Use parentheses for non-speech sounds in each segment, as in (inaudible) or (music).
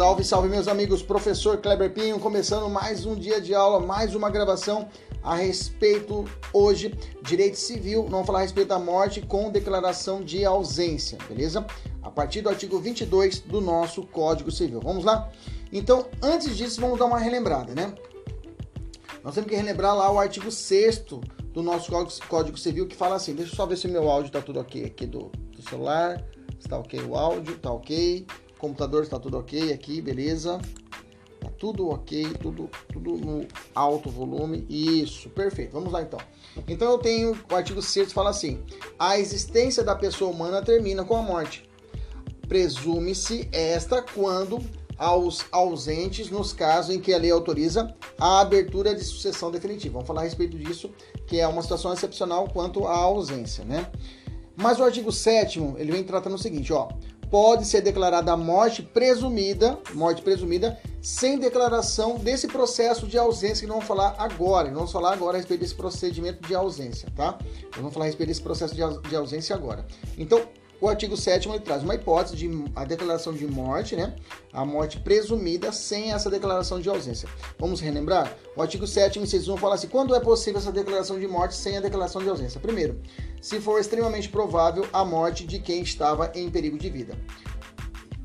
Salve, salve meus amigos, professor Kleber Pinho, começando mais um dia de aula, mais uma gravação a respeito hoje direito civil, vamos falar a respeito da morte com declaração de ausência, beleza? A partir do artigo 22 do nosso Código Civil. Vamos lá? Então, antes disso, vamos dar uma relembrada, né? Nós temos que relembrar lá o artigo 6 do nosso Código Civil que fala assim, deixa eu só ver se meu áudio está tudo ok aqui do, do celular, está ok o áudio, está ok, computador está tudo ok aqui, beleza? Tá tudo ok, tudo, tudo no alto volume. Isso, perfeito. Vamos lá então. Então eu tenho o artigo 6 fala assim: a existência da pessoa humana termina com a morte. Presume-se esta quando aos ausentes nos casos em que a lei autoriza a abertura de sucessão definitiva. Vamos falar a respeito disso, que é uma situação excepcional quanto à ausência, né? Mas o artigo 7 ele vem tratando o seguinte, ó: pode ser declarada a morte presumida, morte presumida, sem declaração desse processo de ausência que nós vamos falar agora. Nós vamos falar agora a respeito desse procedimento de ausência, tá? Nós vamos falar a respeito desse processo de ausência agora. Então, o artigo 7 ele traz uma hipótese de a declaração de morte, né? A morte presumida sem essa declaração de ausência. Vamos relembrar? O artigo 7, inciso 1 fala assim: quando é possível essa declaração de morte sem a declaração de ausência? Primeiro, se for extremamente provável a morte de quem estava em perigo de vida.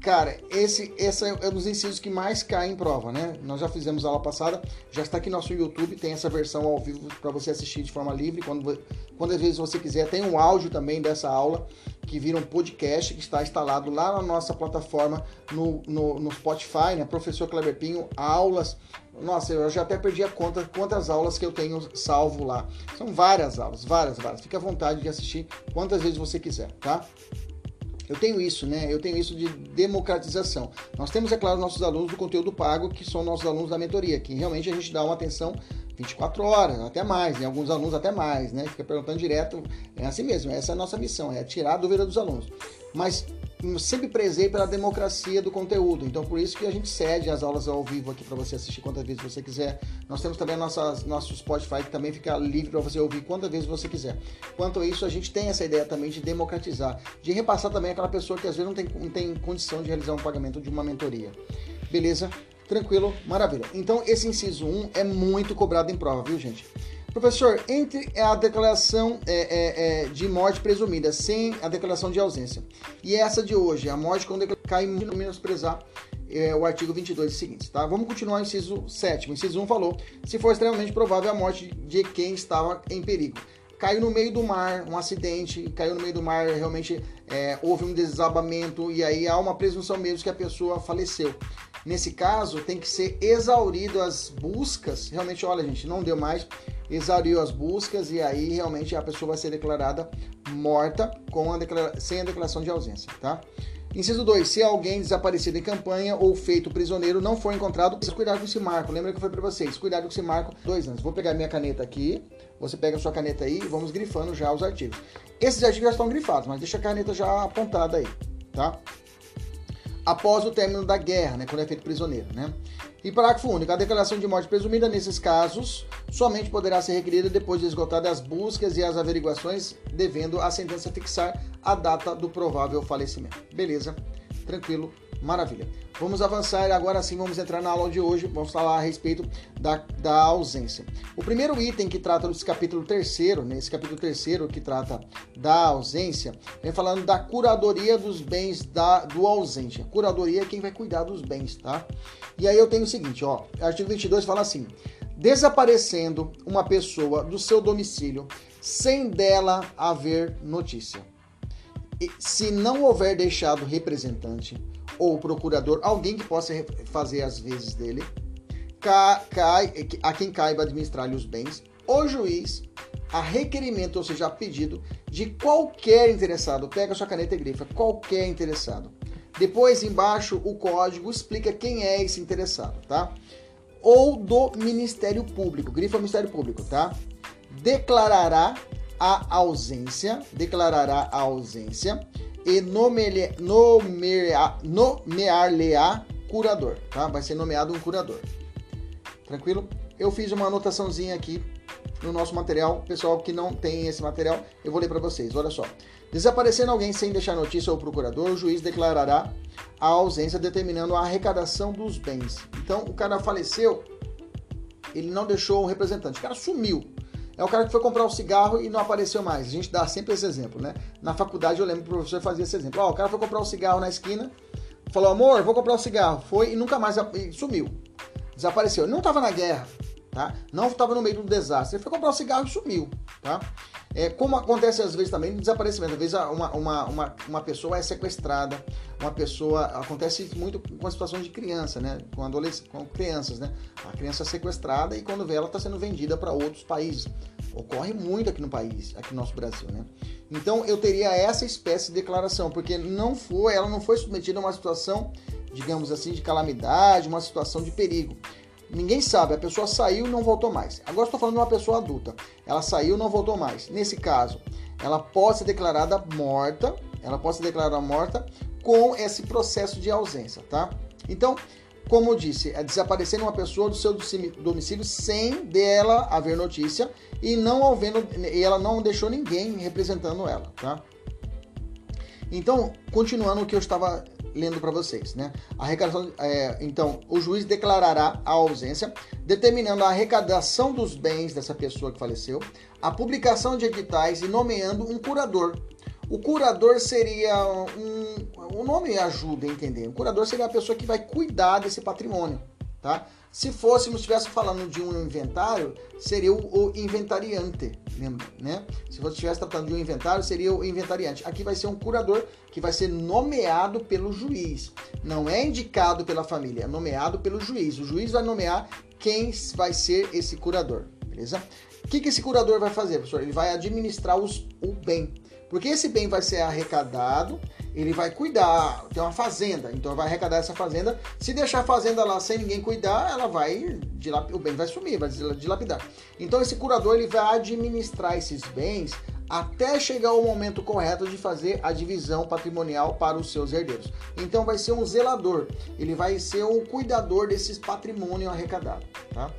Cara, esse, esse é um dos incisos que mais cai em prova, né? Nós já fizemos aula passada, já está aqui no nosso YouTube, tem essa versão ao vivo para você assistir de forma livre, quando, quando às vezes você quiser. Tem um áudio também dessa aula, que vira um podcast, que está instalado lá na nossa plataforma, no, no, no Spotify, né? Professor Kleber Pinho, aulas. Nossa, eu já até perdi a conta quantas aulas que eu tenho salvo lá. São várias aulas, várias, várias. Fique à vontade de assistir quantas vezes você quiser, tá? Eu tenho isso, né? Eu tenho isso de democratização. Nós temos, é claro, nossos alunos do conteúdo pago, que são nossos alunos da mentoria, que realmente a gente dá uma atenção 24 horas, até mais, né? Alguns alunos até mais, né? Fica perguntando direto. É assim mesmo, essa é a nossa missão, é tirar a dúvida dos alunos. Mas sempre prezei pela democracia do conteúdo. Então, por isso que a gente cede as aulas ao vivo aqui para você assistir quantas vezes você quiser. Nós temos também nossas, nosso Spotify que também fica livre para você ouvir quantas vezes você quiser. Quanto a isso, a gente tem essa ideia também de democratizar, de repassar também aquela pessoa que às vezes não tem, não tem condição de realizar um pagamento de uma mentoria. Beleza? Tranquilo? Maravilha. Então, esse inciso 1 é muito cobrado em prova, viu, gente? Professor, entre a declaração é, é, é, de morte presumida sem a declaração de ausência e essa de hoje, a morte quando cai no menosprezar é, o artigo 22 e seguintes, tá? Vamos continuar o inciso 7. O inciso 1 falou: se for extremamente provável a morte de quem estava em perigo. Caiu no meio do mar, um acidente, caiu no meio do mar, realmente é, houve um desabamento e aí há uma presunção mesmo que a pessoa faleceu. Nesse caso, tem que ser exaurido as buscas. Realmente, olha, gente, não deu mais exauriu as buscas e aí realmente a pessoa vai ser declarada morta com a sem a declaração de ausência, tá? Inciso 2. Se alguém desaparecido em campanha ou feito prisioneiro não for encontrado, cuidado com esse marco. Lembra que eu falei para vocês? Cuidado com esse marco. Dois anos. Vou pegar minha caneta aqui. Você pega a sua caneta aí e vamos grifando já os artigos. Esses artigos já estão grifados, mas deixa a caneta já apontada aí, tá? Após o término da guerra, né, quando é feito prisioneiro. Né? E parágrafo único, a declaração de morte presumida nesses casos somente poderá ser requerida depois de esgotadas as buscas e as averiguações, devendo a sentença fixar a data do provável falecimento. Beleza? Tranquilo? Maravilha. Vamos avançar agora sim, vamos entrar na aula de hoje, vamos falar a respeito da, da ausência. O primeiro item que trata desse capítulo terceiro, nesse né, capítulo terceiro que trata da ausência, vem falando da curadoria dos bens da, do ausente. A curadoria é quem vai cuidar dos bens, tá? E aí eu tenho o seguinte, ó, artigo 22 fala assim, desaparecendo uma pessoa do seu domicílio sem dela haver notícia. E, se não houver deixado representante ou procurador, alguém que possa fazer as vezes dele, a quem caiba administrar-lhe os bens, o juiz, a requerimento, ou seja, a pedido de qualquer interessado. Pega sua caneta e grifa, qualquer interessado. Depois, embaixo, o código explica quem é esse interessado, tá? Ou do Ministério Público, grifa Ministério Público, tá? Declarará a ausência, declarará a ausência e nomear-lhe-á curador, tá? Vai ser nomeado um curador. Tranquilo? Eu fiz uma anotaçãozinha aqui no nosso material. Pessoal que não tem esse material, eu vou ler para vocês. Olha só. Desaparecendo alguém sem deixar notícia ao procurador, o juiz declarará a ausência determinando a arrecadação dos bens. Então, o cara faleceu, ele não deixou um representante. O cara sumiu. É o cara que foi comprar um cigarro e não apareceu mais. A gente dá sempre esse exemplo, né? Na faculdade eu lembro que o professor fazia esse exemplo. Ó, o cara foi comprar um cigarro na esquina, falou, amor, vou comprar um cigarro. Foi e nunca mais e sumiu. Desapareceu. Ele não estava na guerra, tá? Não estava no meio do desastre. Ele foi comprar um cigarro e sumiu, tá? É, como acontece às vezes também no desaparecimento, às vezes uma, uma, uma, uma pessoa é sequestrada, uma pessoa. Acontece muito com situações de criança, né? Com, adolescentes, com crianças, né? A criança é sequestrada e quando vê ela está sendo vendida para outros países. Ocorre muito aqui no país, aqui no nosso Brasil, né? Então eu teria essa espécie de declaração, porque não foi, ela não foi submetida a uma situação, digamos assim, de calamidade, uma situação de perigo. Ninguém sabe, a pessoa saiu e não voltou mais. Agora estou falando de uma pessoa adulta. Ela saiu e não voltou mais. Nesse caso, ela pode ser declarada morta, ela pode ser declarada morta com esse processo de ausência, tá? Então, como eu disse, é desaparecer uma pessoa do seu domicílio sem dela haver notícia e não havendo, e ela não deixou ninguém representando ela, tá? Então, continuando o que eu estava lendo para vocês, né? A arrecadação, é, então, o juiz declarará a ausência, determinando a arrecadação dos bens dessa pessoa que faleceu, a publicação de editais e nomeando um curador. O curador seria um, o nome ajuda a entender. O curador seria a pessoa que vai cuidar desse patrimônio, tá? Se fôssemos, estivesse falando de um inventário, seria o, inventariante, né? Se você estivesse tratando de um inventário, seria o inventariante. Aqui vai ser um curador que vai ser nomeado pelo juiz. Não é indicado pela família, é nomeado pelo juiz. O juiz vai nomear quem vai ser esse curador, beleza? O que, que esse curador vai fazer, professor? Ele vai administrar os, o bem. Porque esse bem vai ser arrecadado ele vai cuidar, tem uma fazenda, então vai arrecadar essa fazenda. Se deixar a fazenda lá sem ninguém cuidar, ela vai o bem vai sumir, vai dilapidar. Então esse curador ele vai administrar esses bens até chegar o momento correto de fazer a divisão patrimonial para os seus herdeiros. Então vai ser um zelador, ele vai ser um cuidador desses patrimônio arrecadado, tá?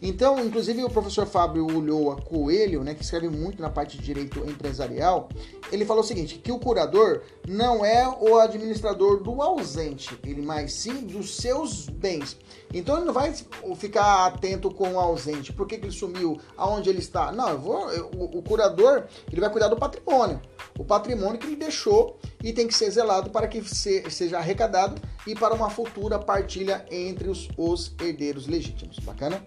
Então, inclusive o professor Fábio Ulloa Coelho, né, que escreve muito na parte de direito empresarial, ele falou o seguinte, que o curador não é o administrador do ausente, ele mais sim dos seus bens. Então ele não vai ficar atento com o ausente, por que, que ele sumiu, aonde ele está. Não, eu vou, eu, o, curador ele vai cuidar do patrimônio, o patrimônio que ele deixou e tem que ser zelado para que se, seja arrecadado e para uma futura partilha entre os, os herdeiros legítimos. Bacana?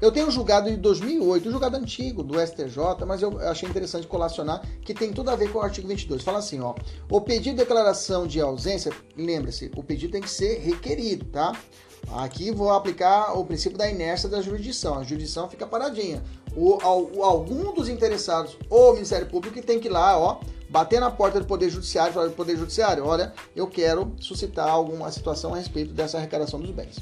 Eu tenho um julgado de 2008, um julgado antigo do STJ, mas eu achei interessante colacionar que tem tudo a ver com o artigo 22. Fala assim, ó, o pedido de declaração de ausência, lembre-se, o pedido tem que ser requerido, tá? Aqui vou aplicar o princípio da inércia da jurisdição. A jurisdição fica paradinha. O, algum dos interessados ou o Ministério Público tem que ir lá, ó, bater na porta do Poder Judiciário e falar, Poder Judiciário, olha, eu quero suscitar alguma situação a respeito dessa arrecadação dos bens.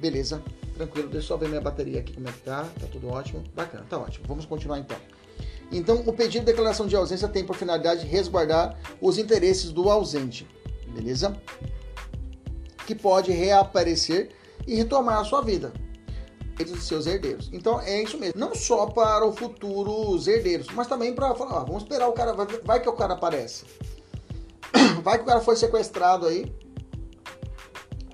Beleza? Tranquilo, deixa eu só ver minha bateria aqui como é que tá. Tá tudo ótimo. Bacana, tá ótimo. Vamos continuar então. Então, o pedido de declaração de ausência tem por finalidade resguardar os interesses do ausente, beleza? Que pode reaparecer e retomar a sua vida entre os seus herdeiros. Então é isso mesmo. Não só para o futuro os herdeiros, mas também para falar, ó, vamos esperar o cara, vai, vai que o cara aparece. (coughs) Vai que o cara foi sequestrado aí,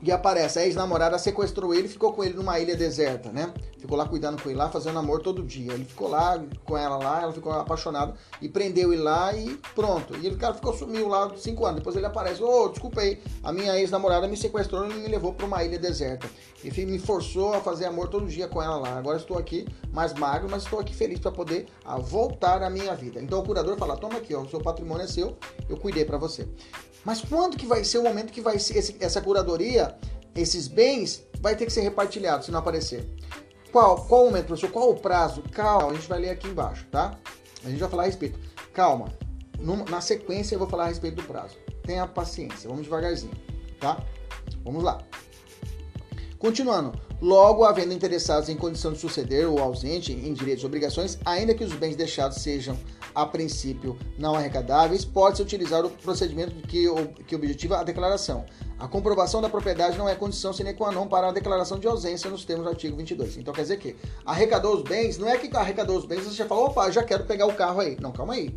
e aparece, a ex-namorada sequestrou ele ficou com ele numa ilha deserta, né? Ficou lá cuidando com ele lá, fazendo amor todo dia. Ele ficou lá com ela lá, ela ficou apaixonada e prendeu ele lá e pronto. E o cara ficou sumiu lá cinco anos. Depois ele aparece, ô, oh, desculpa aí, a minha ex-namorada me sequestrou e me levou para uma ilha deserta. E me forçou a fazer amor todo dia com ela lá. Agora estou aqui mais magro, mas estou aqui feliz para poder ah, voltar à minha vida. Então o curador fala, toma aqui, ó, o seu patrimônio é seu, eu cuidei para você. Mas quando que vai ser o momento que vai ser esse, essa curadoria, esses bens, vai ter que ser repartilhado se não aparecer? Qual, qual o momento, professor? Qual o prazo? Calma, a gente vai ler aqui embaixo, tá? A gente vai falar a respeito. Calma. Na sequência eu vou falar a respeito do prazo. Tenha paciência, vamos devagarzinho, tá? Vamos lá. Continuando, logo havendo interessados em condição de suceder ou ausente em direitos e obrigações, ainda que os bens deixados sejam a princípio não arrecadáveis, pode-se utilizar o procedimento que, que objetiva a declaração. A comprovação da propriedade não é condição sine qua non para a declaração de ausência nos termos do artigo 22. Então quer dizer que arrecadou os bens, não é que arrecadou os bens você já falou, opa, já quero pegar o carro aí. Não, calma aí.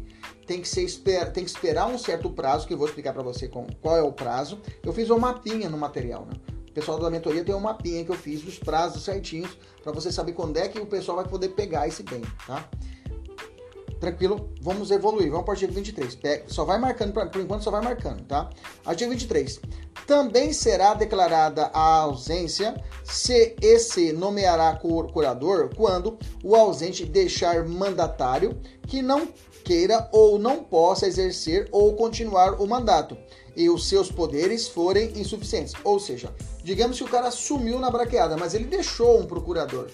Tem que, ser, tem que esperar um certo prazo, que eu vou explicar para você qual é o prazo. Eu fiz uma mapinha no material, né? pessoal da mentoria tem um mapinha que eu fiz dos prazos certinhos para você saber quando é que o pessoal vai poder pegar esse bem, tá? Tranquilo? Vamos evoluir. Vamos para o artigo 23. Pega, só vai marcando, por enquanto só vai marcando, tá? Artigo 23. Também será declarada a ausência se esse nomeará curador quando o ausente deixar mandatário que não queira ou não possa exercer ou continuar o mandato e os seus poderes forem insuficientes. Ou seja, digamos que o cara sumiu na braqueada, mas ele deixou um procurador.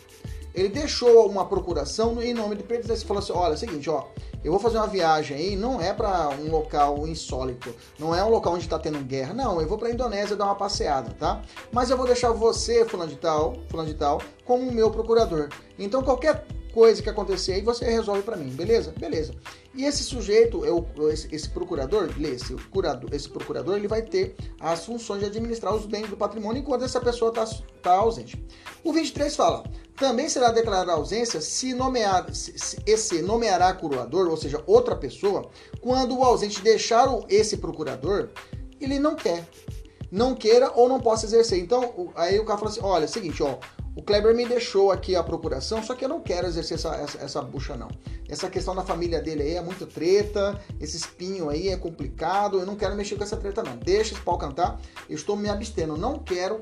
Ele deixou uma procuração em nome de Pedro. Você falou assim: olha, é o seguinte, ó, eu vou fazer uma viagem aí, não é para um local insólito, não é um local onde está tendo guerra, não, eu vou para a Indonésia dar uma passeada, tá? Mas eu vou deixar você, fulano de tal, fulano de tal, como meu procurador. Então qualquer coisa que acontecer aí, você resolve para mim, beleza? Beleza. E esse sujeito, esse, procurador, esse, curador, esse procurador, ele vai ter as funções de administrar os bens do patrimônio enquanto essa pessoa está tá ausente. O 23 fala, também será declarada ausência se nomear, se, se, esse nomeará curador, ou seja, outra pessoa, quando o ausente deixar esse procurador, ele não quer não queira ou não possa exercer. Então, aí o cara fala assim: olha, é o seguinte, ó, o Kleber me deixou aqui a procuração, só que eu não quero exercer essa, essa, essa, bucha, não. Essa questão da família dele aí é muito treta, esse espinho aí é complicado, eu não quero mexer com essa treta, não. Deixa esse pau cantar, eu estou me abstendo, não quero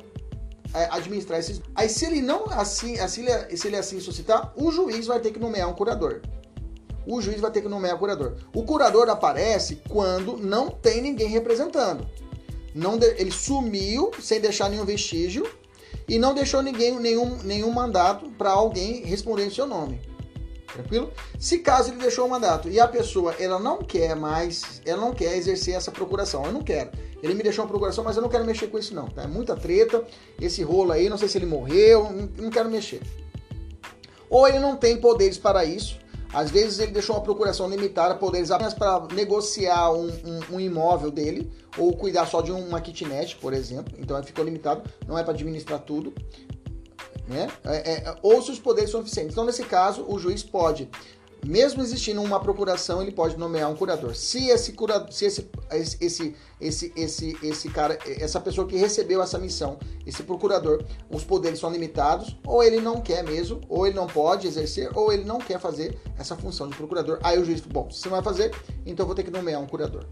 é, administrar esses. Aí, se ele não assim, assim se ele assim suscitar, o juiz vai ter que nomear um curador. O juiz vai ter que nomear um curador. O curador aparece quando não tem ninguém representando. Não de... ele sumiu sem deixar nenhum vestígio e não deixou ninguém nenhum, nenhum mandato para alguém responder em seu nome. Tranquilo? Se caso ele deixou o mandato e a pessoa ela não quer mais, ela não quer exercer essa procuração, eu não quero. Ele me deixou uma procuração, mas eu não quero mexer com isso não, tá? É muita treta, esse rolo aí, não sei se ele morreu, não quero mexer. Ou ele não tem poderes para isso, às vezes ele deixou uma procuração limitada, poderes apenas para negociar um, um, um, imóvel dele, ou cuidar só de uma kitnet, por exemplo. Então ele ficou limitado, não é para administrar tudo. Né? É, é, ou se os poderes são suficientes. Então, nesse caso, o juiz pode mesmo existindo uma procuração, ele pode nomear um curador. Se esse curador, se esse, esse, esse, esse, esse cara, essa pessoa que recebeu essa missão, esse procurador, os poderes são limitados, ou ele não quer mesmo, ou ele não pode exercer, ou ele não quer fazer essa função de procurador. Aí o juiz, bom, se você não vai fazer, então vou ter que nomear um curador.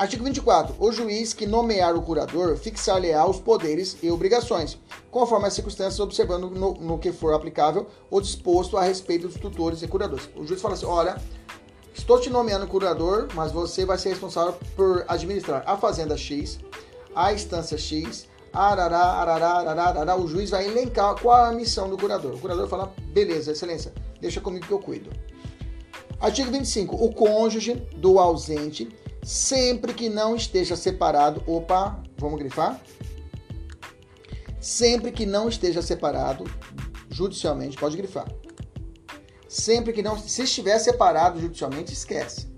Artigo 24. O juiz que nomear o curador fixar-lhe-á os poderes e obrigações, conforme as circunstâncias, observando no, no, que for aplicável o disposto a respeito dos tutores e curadores. O juiz fala assim: olha, estou te nomeando curador, mas você vai ser responsável por administrar a fazenda X, a instância X, arará, arará, arará, arará. O juiz vai elencar qual a missão do curador. O curador fala: beleza, excelência, deixa comigo que eu cuido. Artigo 25. O cônjuge do ausente sempre que não esteja separado. Opa, vamos grifar? Sempre que não esteja separado judicialmente, pode grifar. Sempre que não, se estiver separado judicialmente, esquece,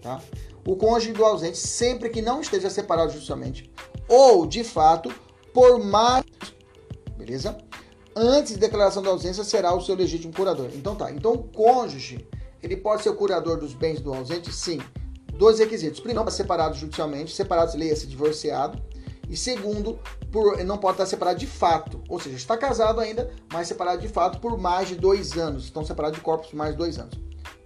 tá? O cônjuge do ausente, sempre que não esteja separado judicialmente, ou de fato, por mais, beleza? Antes de declaração da ausência será o seu legítimo curador. Então tá. Então o cônjuge, ele pode ser o curador dos bens do ausente, sim dois requisitos. Primeiro, para separado judicialmente, separado, leia-se divorciado. E segundo, por, não pode estar separado de fato. Ou seja, está casado ainda, mas separado de fato por mais de dois anos. Estão separados de corpos por mais de dois anos.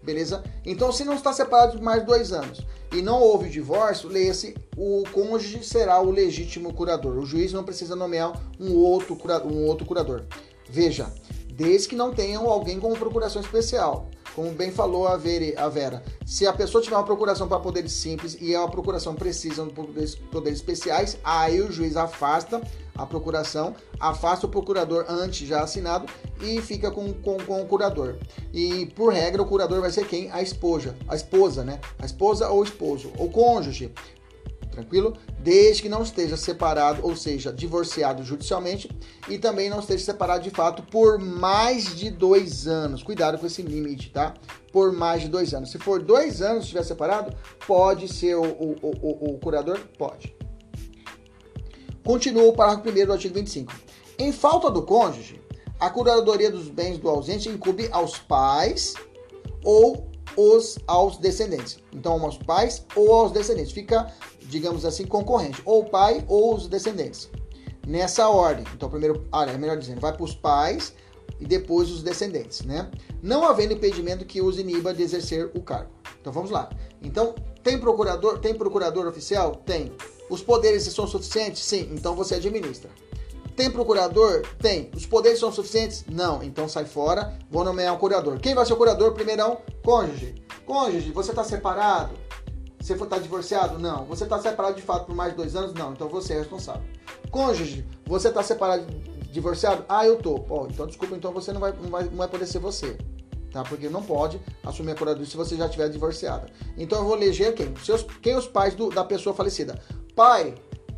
Beleza? Então, se não está separado por mais de dois anos e não houve divórcio, leia-se, o cônjuge será o legítimo curador. O juiz não precisa nomear um outro, um outro curador. Veja, desde que não tenham alguém com procuração especial. Como bem falou a Vera, se a pessoa tiver uma procuração para poderes simples e a procuração precisa de poderes, poderes especiais, aí o juiz afasta a procuração, afasta o procurador antes já assinado e fica com, com, com o curador. E por regra, o curador vai ser quem? A esposa, a esposa, né? A esposa ou esposo, ou cônjuge tranquilo? Desde que não esteja separado, ou seja, divorciado judicialmente, e também não esteja separado de fato por mais de dois anos. Cuidado com esse limite, tá? Por mais de dois anos. Se for dois anos estiver separado, pode ser o, o, o, o curador? Pode. Continua o parágrafo 1 do artigo 25. Em falta do cônjuge, a curadoria dos bens do ausente incube aos pais ou os aos descendentes. Então, aos pais ou aos descendentes. Fica digamos assim, concorrente, ou o pai ou os descendentes. Nessa ordem. Então, primeiro, ah, é melhor dizendo, vai para os pais e depois os descendentes, né? Não havendo impedimento que os iniba de exercer o cargo. Então, vamos lá. Então, tem procurador, tem procurador oficial? Tem. Os poderes são suficientes? Sim. Então, você administra. Tem procurador? Tem. Os poderes são suficientes? Não. Então sai fora, vou nomear um curador. Quem vai ser o curador? Primeirão, cônjuge. Cônjuge, você está separado? Você está divorciado? Não. Você está separado de fato por mais de dois anos? Não. Então você é responsável. Cônjuge, você está separado, divorciado? Ah, eu tô. Pô, então desculpa, então você não vai, não vai, não vai poder ser você. Tá? Porque não pode assumir a curadoria se você já estiver divorciada. Então eu vou eleger quem? Seus, quem os pais do, da pessoa falecida? Pai,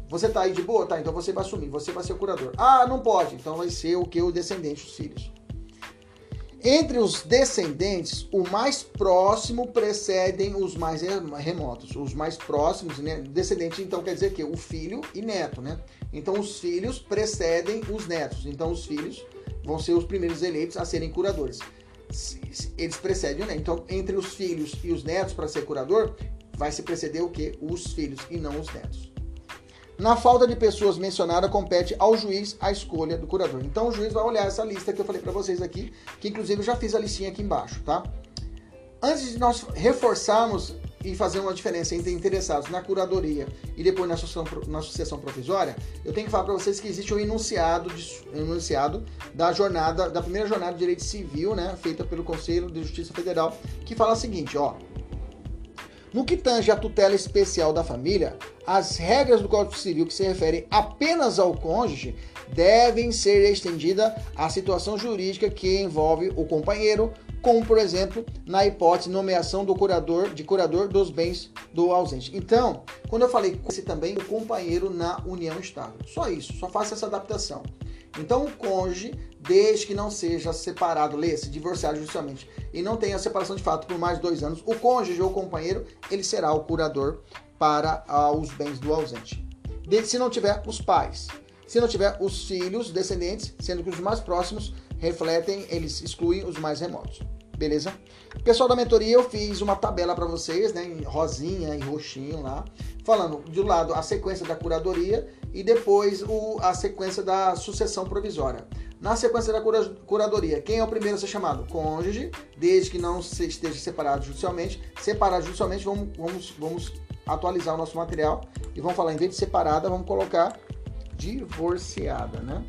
você tá aí de boa? Tá, então você vai assumir, você vai ser o curador. Ah, não pode. Então vai ser o que? O descendente, os filhos. Entre os descendentes, o mais próximo precedem os mais remotos. Os mais próximos, né? Descendente, então, quer dizer que o filho e neto, né? Então, os filhos precedem os netos. Então, os filhos vão ser os primeiros eleitos a serem curadores. Eles precedem neto. Então, entre os filhos e os netos, para ser curador, vai se preceder o quê? Os filhos e não os netos. Na falta de pessoas mencionadas, compete ao juiz a escolha do curador. Então o juiz vai olhar essa lista que eu falei para vocês aqui, que inclusive eu já fiz a listinha aqui embaixo, tá? Antes de nós reforçarmos e fazer uma diferença entre interessados na curadoria e depois na sucessão, na sucessão provisória, eu tenho que falar para vocês que existe um enunciado, de, um enunciado da jornada, da primeira jornada de direito civil, né, feita pelo Conselho de Justiça Federal, que fala o seguinte, ó, no que tange a tutela especial da família, as regras do Código Civil que se referem apenas ao cônjuge devem ser estendidas à situação jurídica que envolve o companheiro, como por exemplo na hipótese de nomeação do curador de curador dos bens do ausente. Então, quando eu falei esse também o companheiro na união estável, só isso, só faça essa adaptação. Então, o cônjuge, desde que não seja separado, lê-se, divorciado judicialmente, e não tenha separação de fato por mais dois anos, o cônjuge ou companheiro, ele será o curador para ah, os bens do ausente. De, se não tiver os pais, se não tiver os filhos, descendentes, sendo que os mais próximos refletem, eles excluem os mais remotos. Beleza? Pessoal da mentoria, eu fiz uma tabela para vocês, né, em rosinha e roxinho lá, falando de um lado a sequência da curadoria e depois o, a sequência da sucessão provisória. Na sequência da cura, curadoria, quem é o primeiro a ser chamado? Cônjuge, desde que não se esteja separado judicialmente. Separado judicialmente, vamos, vamos, vamos atualizar o nosso material e vamos falar, em vez de separada, vamos colocar divorciada, né?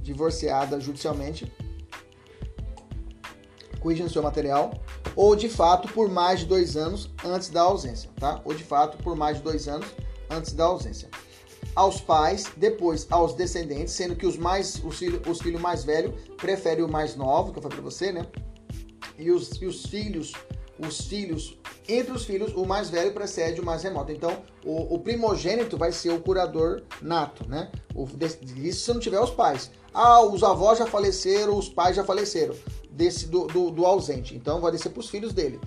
Divorciada judicialmente. No seu material. Ou de fato por mais de dois anos antes da ausência, tá? Ou de fato por mais de dois anos antes da ausência aos pais, depois aos descendentes, sendo que os mais os filhos os filhos mais velhos preferem o mais novo, que eu falei para você, né? E os, e os filhos, os filhos, entre os filhos, o mais velho precede o mais remoto. Então, o, o primogênito vai ser o curador nato, né? O, isso se não tiver os pais. Ah, os avós já faleceram, os pais já faleceram desse do, do, do ausente. Então vai descer para os filhos dele.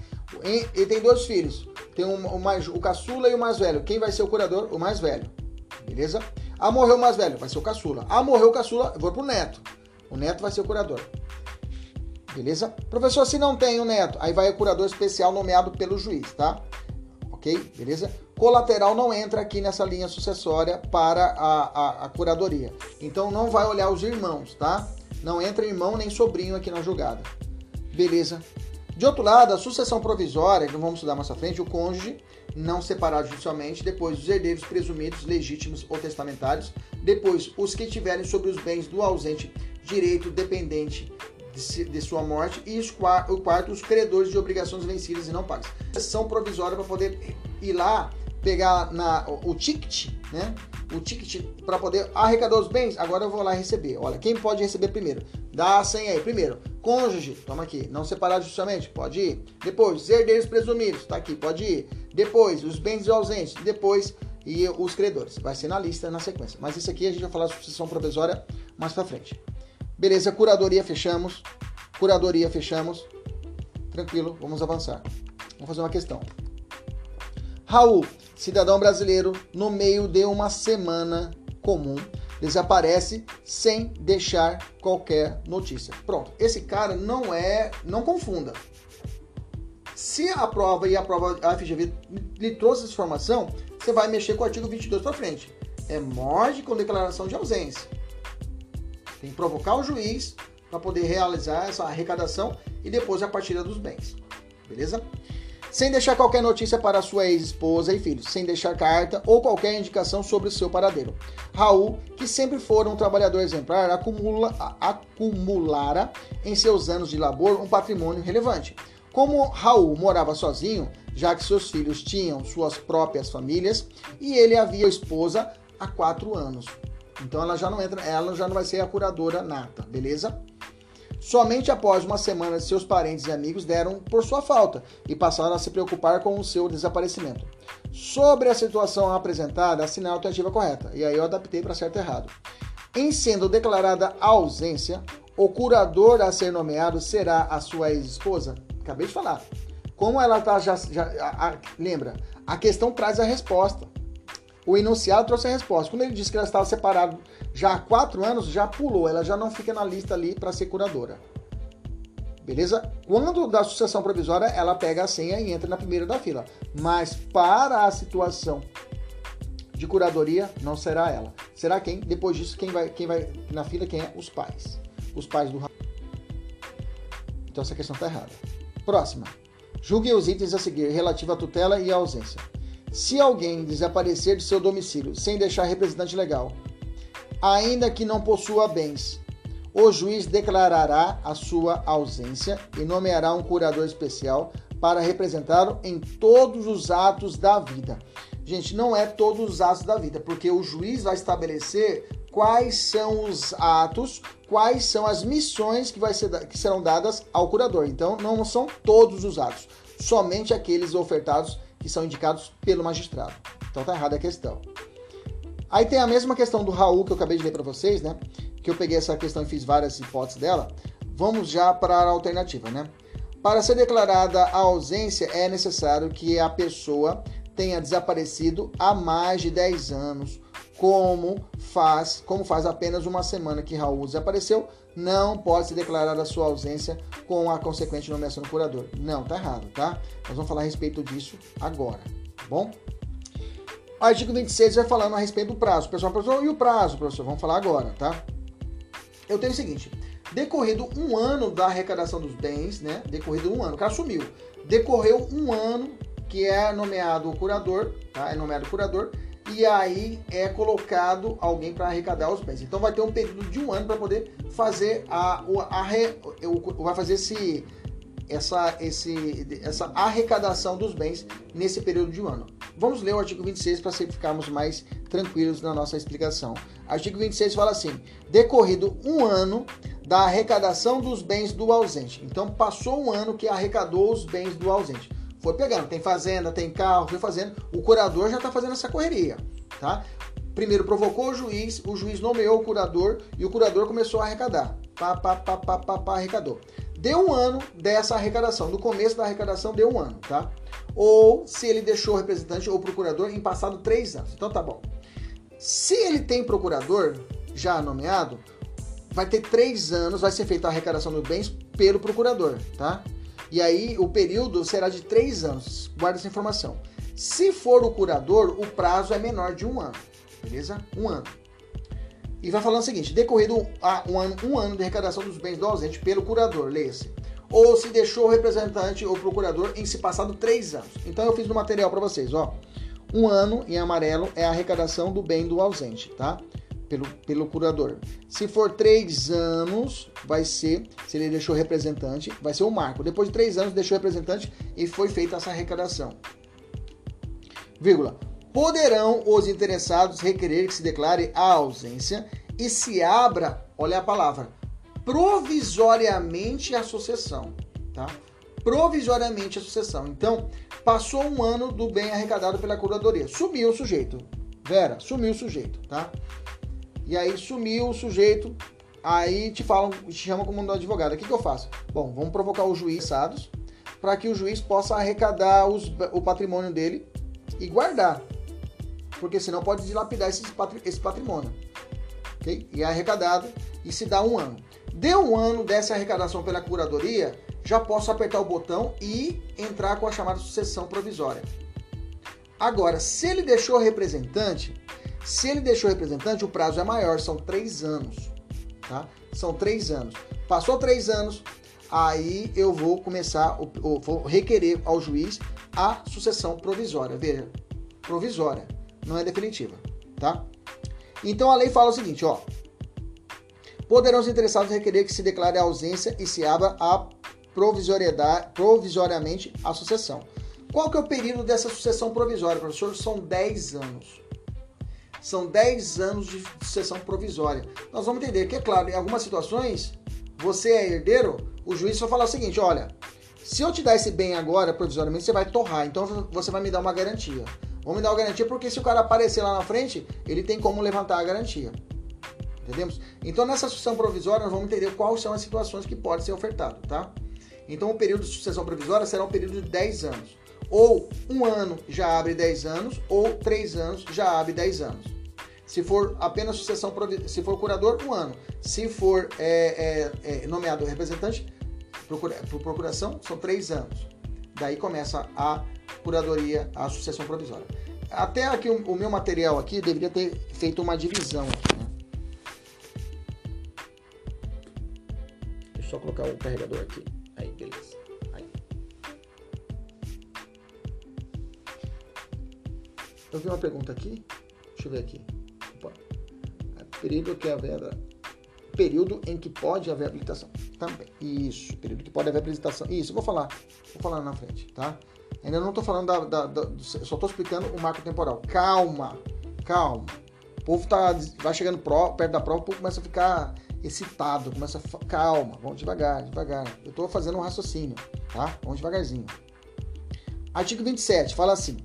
Ele tem dois filhos. Tem um, o, mais, o caçula e o mais velho. Quem vai ser o curador? O mais velho beleza? Ah, morreu o mais velho, vai ser o caçula. Ah, morreu o caçula, eu vou pro neto. O neto vai ser o curador. Beleza? Professor, se não tem o neto, aí vai o curador especial nomeado pelo juiz, tá? Ok? Beleza? Colateral não entra aqui nessa linha sucessória para a, a, a curadoria. Então não vai olhar os irmãos, tá? Não entra irmão nem sobrinho aqui na julgada. Beleza? De outro lado, a sucessão provisória, que vamos estudar mais à frente, o cônjuge não separado judicialmente, depois os herdeiros presumidos legítimos ou testamentários, depois os que tiverem sobre os bens do ausente direito dependente de, de sua morte e os, o quarto, os credores de obrigações vencidas e não pagas. São provisórias para poder ir lá pegar na, o, o ticket, né? O ticket para poder arrecadar os bens. Agora eu vou lá receber. Olha, quem pode receber primeiro? Dá a senha aí. Primeiro, cônjuge, toma aqui. Não separado justamente, pode ir. Depois, herdeiros presumidos, tá aqui, pode ir. Depois, os bens ausentes. Depois, e os credores. Vai ser na lista, na sequência. Mas isso aqui a gente vai falar de sucessão provisória mais para frente. Beleza, curadoria fechamos. Curadoria fechamos. Tranquilo, vamos avançar. Vamos fazer uma questão. Raul, cidadão brasileiro, no meio de uma semana comum, desaparece sem deixar qualquer notícia. Pronto, esse cara não é, não confunda. Se a prova e a prova a FGV lhe trouxe essa informação, você vai mexer com o artigo 22 para frente. É morte com declaração de ausência. Tem que provocar o juiz para poder realizar essa arrecadação e depois a partilha dos bens. Beleza? Sem deixar qualquer notícia para sua ex-esposa e filhos, sem deixar carta ou qualquer indicação sobre o seu paradeiro. Raul, que sempre fora um trabalhador exemplar, acumula, acumulara em seus anos de labor um patrimônio relevante. Como Raul morava sozinho, já que seus filhos tinham suas próprias famílias e ele havia esposa há quatro anos. Então ela já não entra, ela já não vai ser a curadora nata, beleza? Somente após uma semana seus parentes e amigos deram por sua falta e passaram a se preocupar com o seu desaparecimento. Sobre a situação apresentada, assinei a alternativa correta. E aí eu adaptei para certo e errado. Em sendo declarada ausência, o curador a ser nomeado será a sua ex-esposa? Acabei de falar. Como ela está já, já a, a, lembra, a questão traz a resposta. O enunciado trouxe a resposta. Quando ele disse que ela estava separada já há quatro anos, já pulou, ela já não fica na lista ali para ser curadora. Beleza? Quando da sucessão provisória, ela pega a senha e entra na primeira da fila. Mas para a situação de curadoria, não será ela. Será quem? Depois disso, quem vai, quem vai na fila, quem é? Os pais. Os pais do Então essa questão está errada. Próxima. Julgue os itens a seguir relativo à tutela e à ausência. Se alguém desaparecer de seu domicílio sem deixar representante legal, ainda que não possua bens. O juiz declarará a sua ausência e nomeará um curador especial para representá-lo em todos os atos da vida. Gente, não é todos os atos da vida, porque o juiz vai estabelecer quais são os atos, quais são as missões que, vai ser, que serão dadas ao curador. Então, não são todos os atos, somente aqueles ofertados que são indicados pelo magistrado. Então, tá errada a questão. Aí tem a mesma questão do Raul que eu acabei de ler para vocês, né? Que eu peguei essa questão e fiz várias hipóteses dela. Vamos já para a alternativa, né? Para ser declarada a ausência, é necessário que a pessoa tenha desaparecido há mais de 10 anos, como faz, como faz apenas uma semana que Raul desapareceu, não pode se declarar a sua ausência com a consequente nomeação do curador. Não, tá errado, tá? Nós vamos falar a respeito disso agora, tá bom? O artigo 26 vai falando a respeito do prazo. Pessoal professor, e o prazo, professor? Vamos falar agora, tá? Eu tenho o seguinte: decorrido um ano da arrecadação dos bens, né? Decorrido um ano, o cara sumiu. Decorreu um ano que é nomeado o curador, tá? É nomeado o curador e aí é colocado alguém para arrecadar os bens. Então vai ter um período de um ano para poder fazer a, a, a, vai fazer esse essa, esse, essa arrecadação dos bens nesse período de um ano. Vamos ler o artigo 26 para ficarmos mais tranquilos na nossa explicação. Artigo 26 fala assim: decorrido um ano da arrecadação dos bens do ausente. Então, passou um ano que arrecadou os bens do ausente. Foi pegando, tem fazenda, tem carro, foi fazendo. O curador já está fazendo essa correria, tá? Primeiro provocou o juiz, o juiz nomeou o curador e o curador começou a arrecadar. Pá, pá, pá, pá, pá, pá arrecadou. Deu um ano dessa arrecadação, do começo da arrecadação deu um ano, tá? Ou se ele deixou o representante ou procurador em passado três anos. Então tá bom. Se ele tem procurador já nomeado, vai ter três anos, vai ser feita a arrecadação dos bens pelo procurador, tá? E aí o período será de três anos. Guarda essa informação. Se for o curador, o prazo é menor de um ano, beleza? Um ano. E vai falando o seguinte: decorrido um ano, um ano de arrecadação dos bens do ausente pelo curador, leia-se. Ou se deixou o representante ou procurador em se passado três anos. Então eu fiz no material para vocês, ó. Um ano em amarelo é a arrecadação do bem do ausente, tá? Pelo, pelo curador. Se for três anos, vai ser, se ele deixou representante, vai ser o marco. Depois de três anos, deixou representante e foi feita essa arrecadação vírgula, poderão os interessados requerer que se declare a ausência e se abra, olha a palavra, provisoriamente a sucessão, tá? Provisoriamente a sucessão. Então, passou um ano do bem arrecadado pela curadoria. Sumiu o sujeito. Vera, sumiu o sujeito, tá? E aí sumiu o sujeito, aí te falam, te chamam como um advogado. O que, que eu faço? Bom, vamos provocar o juiz Sados para que o juiz possa arrecadar os, o patrimônio dele e guardar. Porque senão pode dilapidar esse, esse patrimônio. Okay? E é arrecadado e se dá um ano. Deu um ano dessa arrecadação pela curadoria, já posso apertar o botão e entrar com a chamada sucessão provisória. Agora, se ele deixou representante, se ele deixou representante, o prazo é maior, são três anos. Tá? São três anos. Passou três anos, aí eu vou começar, vou requerer ao juiz a sucessão provisória. Veja, provisória, não é definitiva, tá? Então a lei fala o seguinte, ó. Poderão os interessados requerer que se declare a ausência e se abra a provisoriedade, provisoriamente a sucessão. Qual que é o período dessa sucessão provisória, professor? São 10 anos. São 10 anos de sucessão provisória. Nós vamos entender que, é claro, em algumas situações, você é herdeiro, o juiz só falar o seguinte, olha, se eu te dar esse bem agora, provisoriamente, você vai torrar. Então você vai me dar uma garantia. Vou me dar uma garantia porque se o cara aparecer lá na frente, ele tem como levantar a garantia. Entendemos? Então nessa sucessão provisória nós vamos entender quais são as situações que podem ser ofertado, tá? Então o período de sucessão provisória será um período de 10 anos. Ou um ano já abre 10 anos, ou três anos já abre 10 anos. Se for apenas sucessão, se for curador, um ano. Se for é, é, é, nomeado representante, procura, por procuração, são três anos. Daí começa a curadoria, a sucessão provisória. Até aqui o, o meu material aqui deveria ter feito uma divisão aqui, né? Deixa eu só colocar o carregador aqui. Aí, beleza. Aí. Eu vi uma pergunta aqui. Deixa eu ver aqui. Período que a Vera período em que pode haver habilitação. Também. Isso, período que pode haver habilitação. Isso, vou falar. Vou falar na frente, tá? Ainda não estou falando da, da, da, Só estou explicando o marco temporal. Calma, calma. O povo tá, vai chegando pro, perto da prova, o povo começa a ficar excitado, começa a. Calma, vamos devagar, devagar. Eu estou fazendo um raciocínio, tá? Vamos devagarzinho. Artigo 27 fala assim: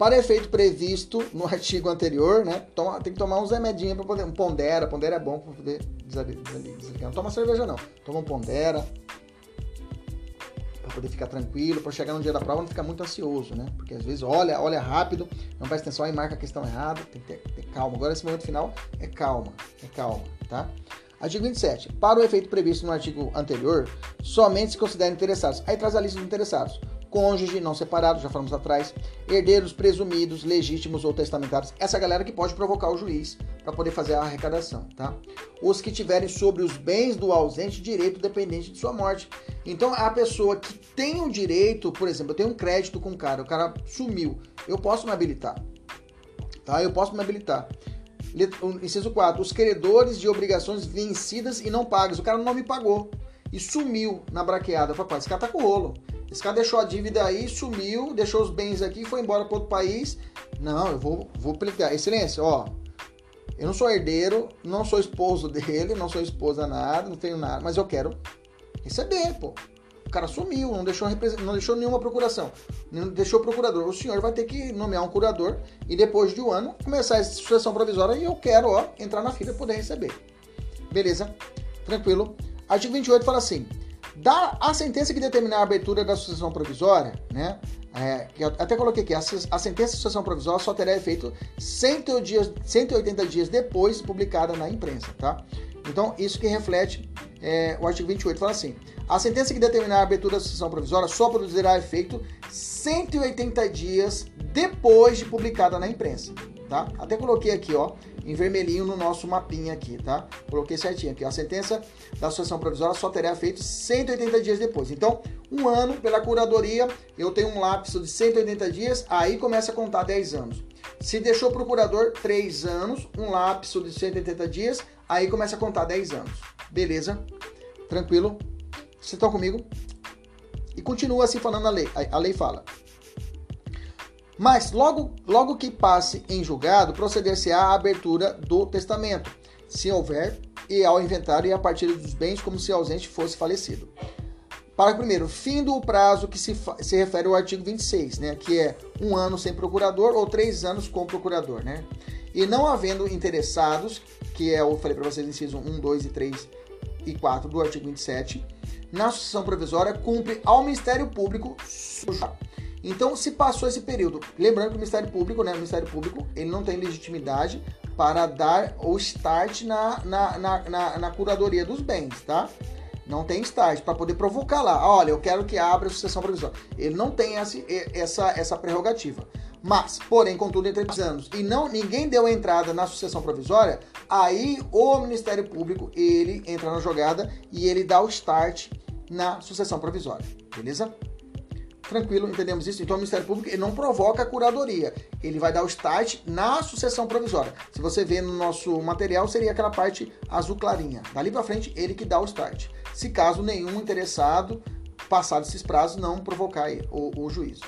para efeito previsto no artigo anterior, né? Toma, tem que tomar uns remedinhos para poder. Um pondera, pondera é bom para poder desligar. Não toma cerveja, não. Toma um pondera. Para poder ficar tranquilo, para chegar no dia da prova não ficar muito ansioso, né? Porque às vezes olha, olha rápido, não presta atenção e marca a questão errada. Tem que ter, ter calma. Agora, esse momento final é calma, é calma, tá? Artigo 27. Para o efeito previsto no artigo anterior, somente se considera interessados. Aí traz a lista dos interessados cônjuge não separado, já falamos atrás, herdeiros presumidos, legítimos ou testamentários, essa galera que pode provocar o juiz para poder fazer a arrecadação, tá? Os que tiverem sobre os bens do ausente direito dependente de sua morte. Então, a pessoa que tem o direito, por exemplo, eu tenho um crédito com o cara, o cara sumiu, eu posso me habilitar, tá? Eu posso me habilitar. Inciso 4. Os credores de obrigações vencidas e não pagas. O cara não me pagou e sumiu na braqueada. Papai, esse cara tá com rolo. Esse cara deixou a dívida aí, sumiu, deixou os bens aqui, foi embora para outro país. Não, eu vou, vou aplicar. Excelência, ó. Eu não sou herdeiro, não sou esposo (laughs) dele, não sou esposa nada, não tenho nada, mas eu quero receber, pô. O cara sumiu, não deixou, não deixou nenhuma procuração, não deixou procurador. O senhor vai ter que nomear um curador e depois de um ano começar essa sucessão provisória e eu quero, ó, entrar na fila e poder receber. Beleza? Tranquilo. Artigo 28 fala assim: da a sentença que determinar a abertura da sucessão provisória, né? É, que até coloquei aqui, a, a, sentença de sucessão provisória só terá efeito 180 dias, 180 dias depois publicada na imprensa, tá? Então, isso que reflete é, o artigo 28, fala assim: a sentença que determinar a abertura da sucessão provisória só produzirá efeito 180 dias depois de publicada na imprensa, tá? Até coloquei aqui, ó, em vermelhinho no nosso mapinha aqui, tá? Coloquei certinho aqui. A sentença da associação provisória só terá feito 180 dias depois. Então, um ano pela curadoria, eu tenho um lapso de 180 dias, aí começa a contar 10 anos. Se deixou procurador 3 anos, um lapso de 180 dias, aí começa a contar 10 anos. Beleza? Tranquilo? Vocês estão comigo? E continua assim falando a lei. A lei fala. Mas logo, logo que passe em julgado, proceder-se à abertura do testamento, se houver, e ao inventário e a partilha dos bens, como se ausente fosse falecido. Parágrafo primeiro, fim do prazo que se, se refere ao artigo 26, né, que é um ano sem procurador ou três anos com procurador, né? E não havendo interessados, que é, eu falei para vocês, inciso 1, 2 e 3 e 4 do artigo 27, na sucessão provisória cumpre ao Ministério Público então, se passou esse período, lembrando que o Ministério Público, né, o Ministério Público, ele não tem legitimidade para dar o start na, na, na, na, na curadoria dos bens, tá? Não tem start para poder provocar lá. Olha, eu quero que abra a sucessão provisória. Ele não tem essa, essa, essa prerrogativa. Mas, porém, contudo, em três anos e não ninguém deu entrada na sucessão provisória, aí o Ministério Público ele entra na jogada e ele dá o start na sucessão provisória, beleza? Tranquilo, entendemos isso? Então o Ministério Público ele não provoca a curadoria, ele vai dar o start na sucessão provisória. Se você vê no nosso material, seria aquela parte azul clarinha. Dali para frente, ele que dá o start. Se caso nenhum interessado, passado esses prazos, não provocar o, o juízo.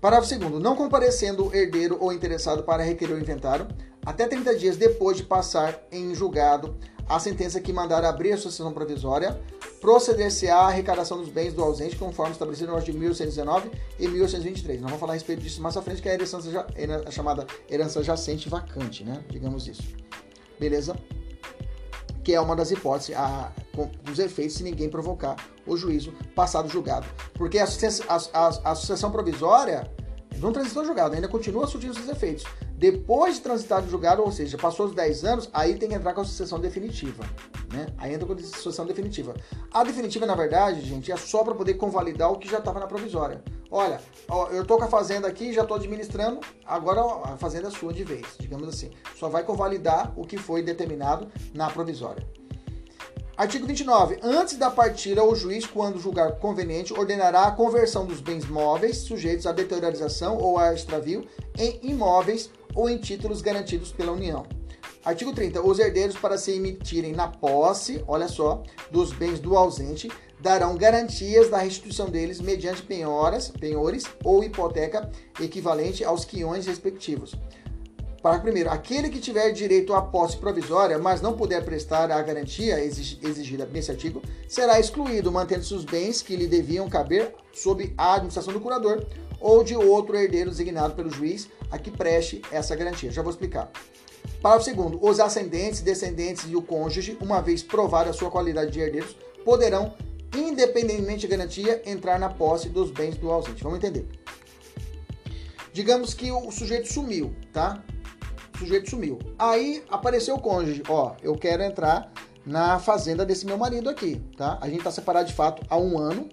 Parágrafo 2 Não comparecendo herdeiro ou interessado para requerer o inventário, até 30 dias depois de passar em julgado a sentença que mandar abrir a sucessão provisória, proceder-se à arrecadação dos bens do ausente, conforme estabelecido no artigo 1119 e 1123. Nós vamos falar a respeito disso mais à frente, que é a, herança, a chamada herança jacente vacante, né? Digamos isso. Beleza? Que é uma das hipóteses, a, com, dos efeitos, se ninguém provocar o juízo passado julgado. Porque a, a, a, a sucessão provisória não transitou julgado, ainda continua surtindo seus efeitos. Depois de transitar de julgado, ou seja, passou os 10 anos, aí tem que entrar com a sucessão definitiva. Né? Aí entra com a sucessão definitiva. A definitiva, na verdade, gente, é só para poder convalidar o que já estava na provisória. Olha, ó, eu tô com a fazenda aqui, já estou administrando, agora a fazenda é sua de vez, digamos assim. Só vai convalidar o que foi determinado na provisória. Artigo 29. Antes da partida, o juiz, quando julgar conveniente, ordenará a conversão dos bens móveis sujeitos à deteriorização ou a extravio em imóveis ou em títulos garantidos pela União. Artigo 30. Os herdeiros, para se emitirem na posse, olha só, dos bens do ausente, darão garantias da restituição deles mediante penhoras, penhores ou hipoteca equivalente aos quiões respectivos. Parágrafo primeiro. Aquele que tiver direito à posse provisória, mas não puder prestar a garantia exigida nesse artigo, será excluído, mantendo-se os bens que lhe deviam caber sob a administração do curador ou de outro herdeiro designado pelo juiz a que preste essa garantia. Já vou explicar. Parágrafo segundo. Os ascendentes, descendentes e o cônjuge, uma vez provada a sua qualidade de herdeiros, poderão, independentemente de garantia, entrar na posse dos bens do ausente. Vamos entender. Digamos que o sujeito sumiu, tá? O sujeito sumiu. Aí apareceu o cônjuge, ó, eu quero entrar na fazenda desse meu marido aqui, tá? A gente tá separado de fato há um ano.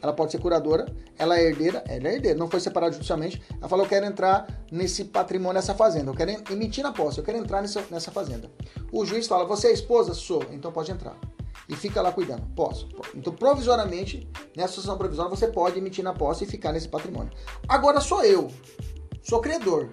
Ela pode ser curadora, ela é herdeira, ela é herdeira, não foi separada judicialmente. Ela falou: Eu quero entrar nesse patrimônio, nessa fazenda, eu quero emitir na posse, eu quero entrar nessa, nessa fazenda. O juiz fala: Você é esposa? Sou, então pode entrar. E fica lá cuidando. Posso. Então, provisoriamente, nessa situação provisória, você pode emitir na posse e ficar nesse patrimônio. Agora sou eu, sou credor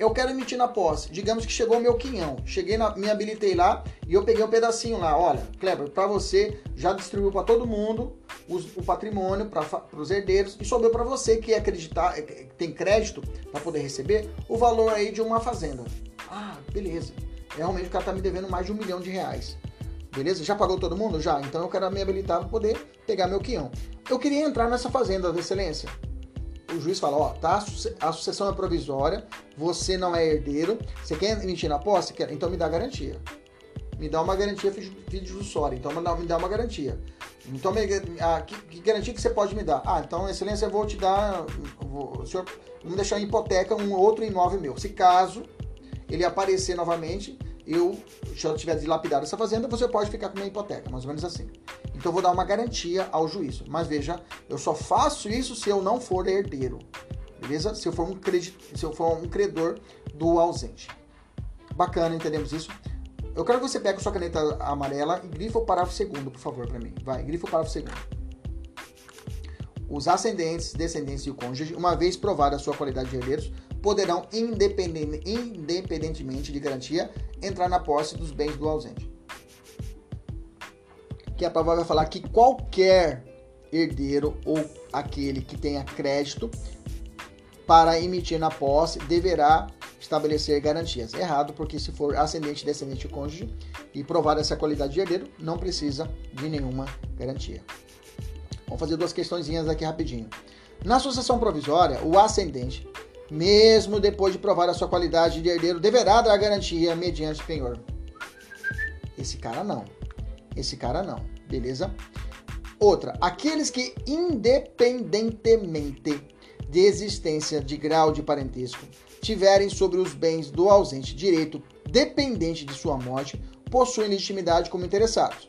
eu quero emitir na posse. Digamos que chegou o meu quinhão. Cheguei, na, me habilitei lá e eu peguei um pedacinho lá. Olha, Kleber, para você, já distribuiu para todo mundo os, o patrimônio, para os herdeiros, e sobrou para você que acreditar, é, tem crédito para poder receber, o valor aí de uma fazenda. Ah, beleza. Realmente o cara tá me devendo mais de um milhão de reais. Beleza? Já pagou todo mundo? Já. Então eu quero me habilitar para poder pegar meu quinhão. Eu queria entrar nessa fazenda, Excelência o juiz fala, ó, tá, a sucessão é provisória, você não é herdeiro, você quer emitir na posse? Quer, então me dá garantia. Me dá uma garantia fiduciária, então me dá, me dá uma garantia. Então, me, a, que, que, garantia que você pode me dar? Ah, então, excelência, eu vou te dar, vou, senhor, vamos deixar em hipoteca um outro imóvel meu. Se caso ele aparecer novamente, eu, se eu tiver dilapidado essa fazenda, você pode ficar com minha hipoteca, mais ou menos assim. Então eu vou dar uma garantia ao juízo. Mas veja, eu só faço isso se eu não for herdeiro. Beleza? Se eu for um, credit, se eu for um credor do ausente. Bacana, entendemos isso? Eu quero que você pegue sua caneta amarela e grifa o parágrafo segundo, por favor, para mim. Vai, grifa o parágrafo segundo. Os ascendentes, descendentes e o cônjuge, uma vez provada a sua qualidade de herdeiros, poderão, independentemente de garantia, entrar na posse dos bens do ausente. Que a prova vai falar que qualquer herdeiro ou aquele que tenha crédito para emitir na posse deverá estabelecer garantias. Errado, porque se for ascendente, descendente e cônjuge e provar essa qualidade de herdeiro, não precisa de nenhuma garantia. Vamos fazer duas questõezinhas aqui rapidinho. Na sucessão provisória, o ascendente, mesmo depois de provar a sua qualidade de herdeiro, deverá dar garantia mediante penhor. Esse cara não. Esse cara não. Beleza? Outra, aqueles que independentemente de existência de grau de parentesco tiverem sobre os bens do ausente direito dependente de sua morte, possuem legitimidade como interessados.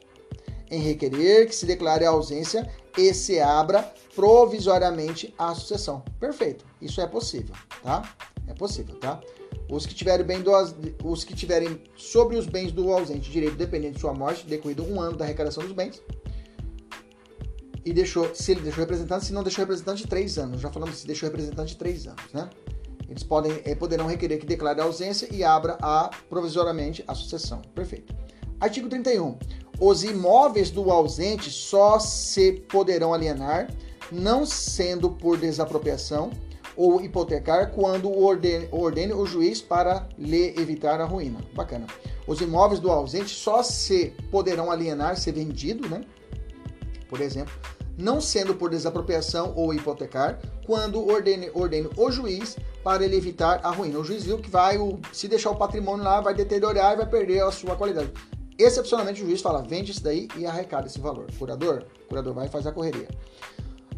Em requerer que se declare a ausência e se abra provisoriamente a sucessão. Perfeito. Isso é possível, tá? É possível, tá? Os que tiverem bem do, os que tiverem sobre os bens do ausente direito dependente de sua morte, decorrido um ano da arrecadação dos bens, e deixou, se ele deixou representante, se não deixou representante, três anos. Já falamos se deixou representante, três anos, né? Eles podem, eh, poderão requerer que declare a ausência e abra a, provisoriamente a sucessão. Perfeito. Artigo 31. Os imóveis do ausente só se poderão alienar, não sendo por desapropriação ou hipotecar, quando ordene, ordene o juiz para lhe evitar a ruína. Bacana. Os imóveis do ausente só se poderão alienar, ser vendido, né? Por exemplo, não sendo por desapropriação ou hipotecar, quando ordene, ordene o juiz para ele evitar a ruína. O juiz viu que vai, o, se deixar o patrimônio lá, vai deteriorar e vai perder a sua qualidade. Excepcionalmente, o juiz fala, vende isso daí e arrecada esse valor. Curador, curador vai fazer a correria.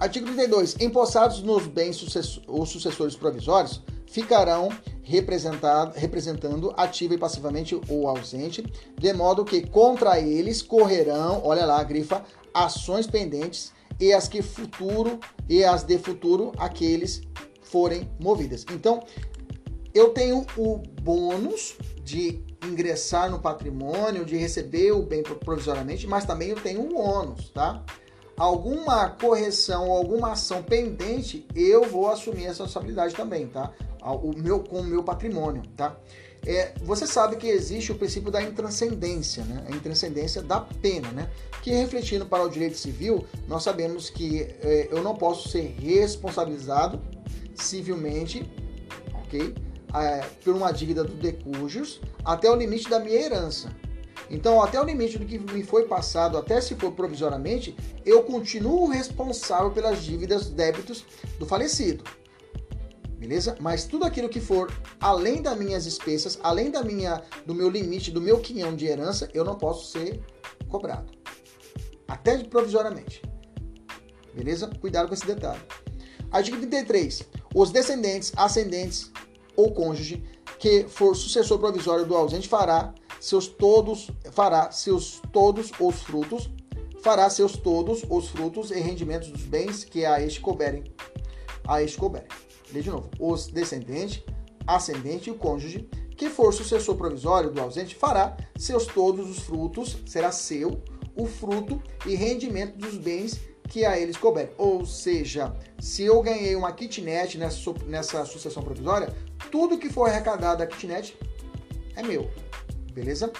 Artigo 32. Empossados nos bens sucess os sucessores provisórios ficarão representando ativa e passivamente o ausente, de modo que contra eles correrão, olha lá, grifa, ações pendentes e as que futuro e as de futuro aqueles forem movidas. Então, eu tenho o bônus de ingressar no patrimônio, de receber o bem provisoriamente, mas também eu tenho um ônus, tá? Alguma correção ou alguma ação pendente, eu vou assumir essa responsabilidade também, tá? O meu, com o meu patrimônio, tá? É, você sabe que existe o princípio da intranscendência, né? A intranscendência da pena, né? Que refletindo para o direito civil, nós sabemos que é, eu não posso ser responsabilizado civilmente, ok? É, por uma dívida do decujus até o limite da minha herança. Então, até o limite do que me foi passado, até se for provisoriamente, eu continuo responsável pelas dívidas, débitos do falecido beleza? Mas tudo aquilo que for além das minhas despesas, além da minha, do meu limite, do meu quinhão de herança, eu não posso ser cobrado. Até provisoriamente. Beleza? Cuidado com esse detalhe. Artigo 33. Os descendentes, ascendentes ou cônjuge que for sucessor provisório do ausente fará seus todos fará seus todos os frutos fará seus todos os frutos e rendimentos dos bens que a este couberem a este couberem de novo, os descendentes, ascendente e o cônjuge, que for sucessor provisório do ausente, fará seus todos os frutos, será seu o fruto e rendimento dos bens que a eles couber. Ou seja, se eu ganhei uma kitnet nessa, nessa sucessão provisória, tudo que for arrecadado da kitnet é meu. Beleza?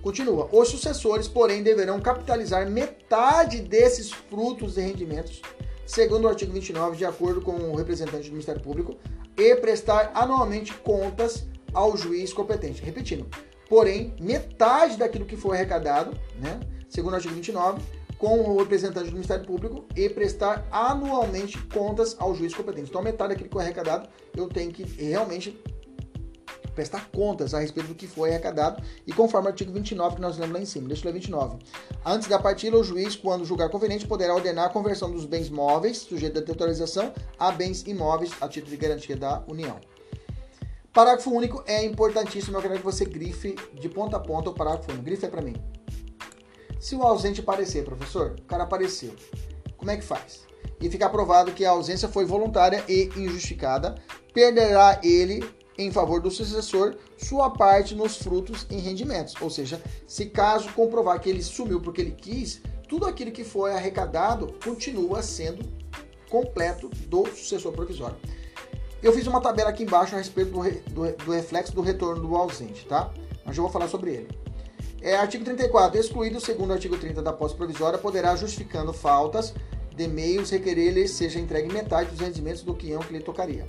Continua. Os sucessores, porém, deverão capitalizar metade desses frutos e rendimentos segundo o artigo 29, de acordo com o representante do Ministério Público, e prestar anualmente contas ao juiz competente. Repetindo, porém, metade daquilo que for arrecadado, né, segundo o artigo 29, com o representante do Ministério Público e prestar anualmente contas ao juiz competente. Então, metade daquilo que for arrecadado, eu tenho que realmente prestar contas a respeito do que foi arrecadado e conforme o artigo 29 que nós lemos lá em cima. Deixa eu ler 29. Antes da partida, o juiz, quando julgar conveniente, poderá ordenar a conversão dos bens móveis, sujeito da titularização, a bens imóveis a título de garantia da União. Parágrafo único é importantíssimo, eu quero que você grife de ponta a ponta o parágrafo único. Grife é para mim. Se o ausente aparecer, professor, o cara apareceu, como é que faz? E fica provado que a ausência foi voluntária e injustificada, perderá ele em favor do sucessor sua parte nos frutos e rendimentos. Ou seja, se caso comprovar que ele sumiu porque ele quis, tudo aquilo que foi arrecadado continua sendo completo do sucessor provisório. Eu fiz uma tabela aqui embaixo a respeito do, do, do reflexo do retorno do ausente, tá? Mas eu vou falar sobre ele. É, artigo 34. Excluído o segundo artigo 30 da posse provisória, poderá, justificando faltas de meios, requerer-lhe seja entregue metade dos rendimentos do quinhão que lhe tocaria.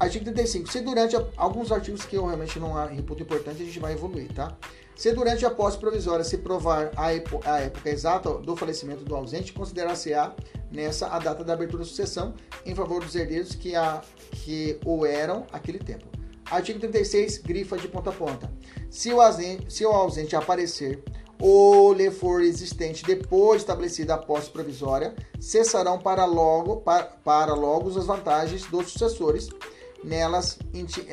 Artigo 35. Se durante a, alguns artigos que eu realmente não reputo importante, a gente vai evoluir, tá? Se durante a posse provisória se provar a, a época exata do falecimento do ausente, considerar-se-á nessa a data da abertura da sucessão em favor dos herdeiros que, a, que o eram aquele tempo. Artigo 36, grifa de ponta a ponta. Se o ausente, se o ausente aparecer ou lhe for existente depois de estabelecida a posse provisória, cessarão para logo, para, para logo as vantagens dos sucessores nelas,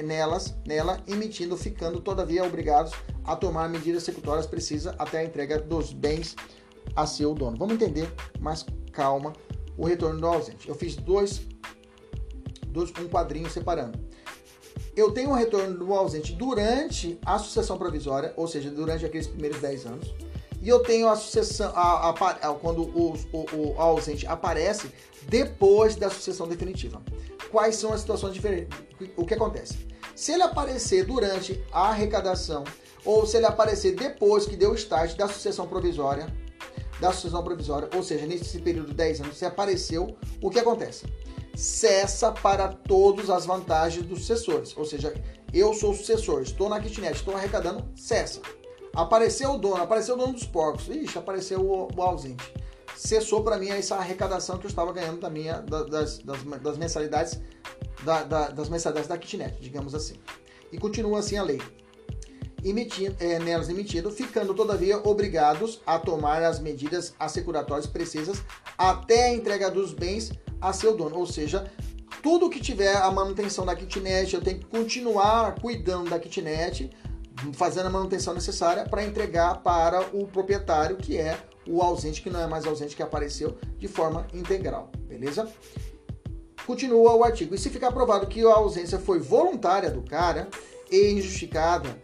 nelas, nela, emitindo, ficando todavia obrigados a tomar medidas executórias precisas até a entrega dos bens a seu dono. Vamos entender mais calma o retorno do ausente. Eu fiz dois, dois um quadrinho separando. Eu tenho o retorno do ausente durante a sucessão provisória, ou seja, durante aqueles primeiros 10 anos. E eu tenho a sucessão, a, a, a, quando o, o, o ausente aparece depois da sucessão definitiva. Quais são as situações diferentes? O que acontece? Se ele aparecer durante a arrecadação ou se ele aparecer depois que deu o start da sucessão provisória, da sucessão provisória, ou seja, nesse período de 10 anos, se apareceu, o que acontece? Cessa para todas as vantagens dos sucessores. Ou seja, eu sou sucessor, estou na kitnet, estou arrecadando, cessa. Apareceu o dono, apareceu o dono dos porcos. Ixi, apareceu o, o ausente. Cessou para mim essa arrecadação que eu estava ganhando da minha, das, das, das mensalidades da, da, das mensalidades da kitnet, digamos assim. E continua assim a lei emitindo, é, nelas emitido, ficando todavia obrigados a tomar as medidas assecuratórias precisas até a entrega dos bens a seu dono. Ou seja, tudo que tiver a manutenção da kitnet, eu tenho que continuar cuidando da kitnet, fazendo a manutenção necessária para entregar para o proprietário, que é o ausente, que não é mais ausente, que apareceu de forma integral, beleza? Continua o artigo. E se ficar provado que a ausência foi voluntária do cara e injustificada,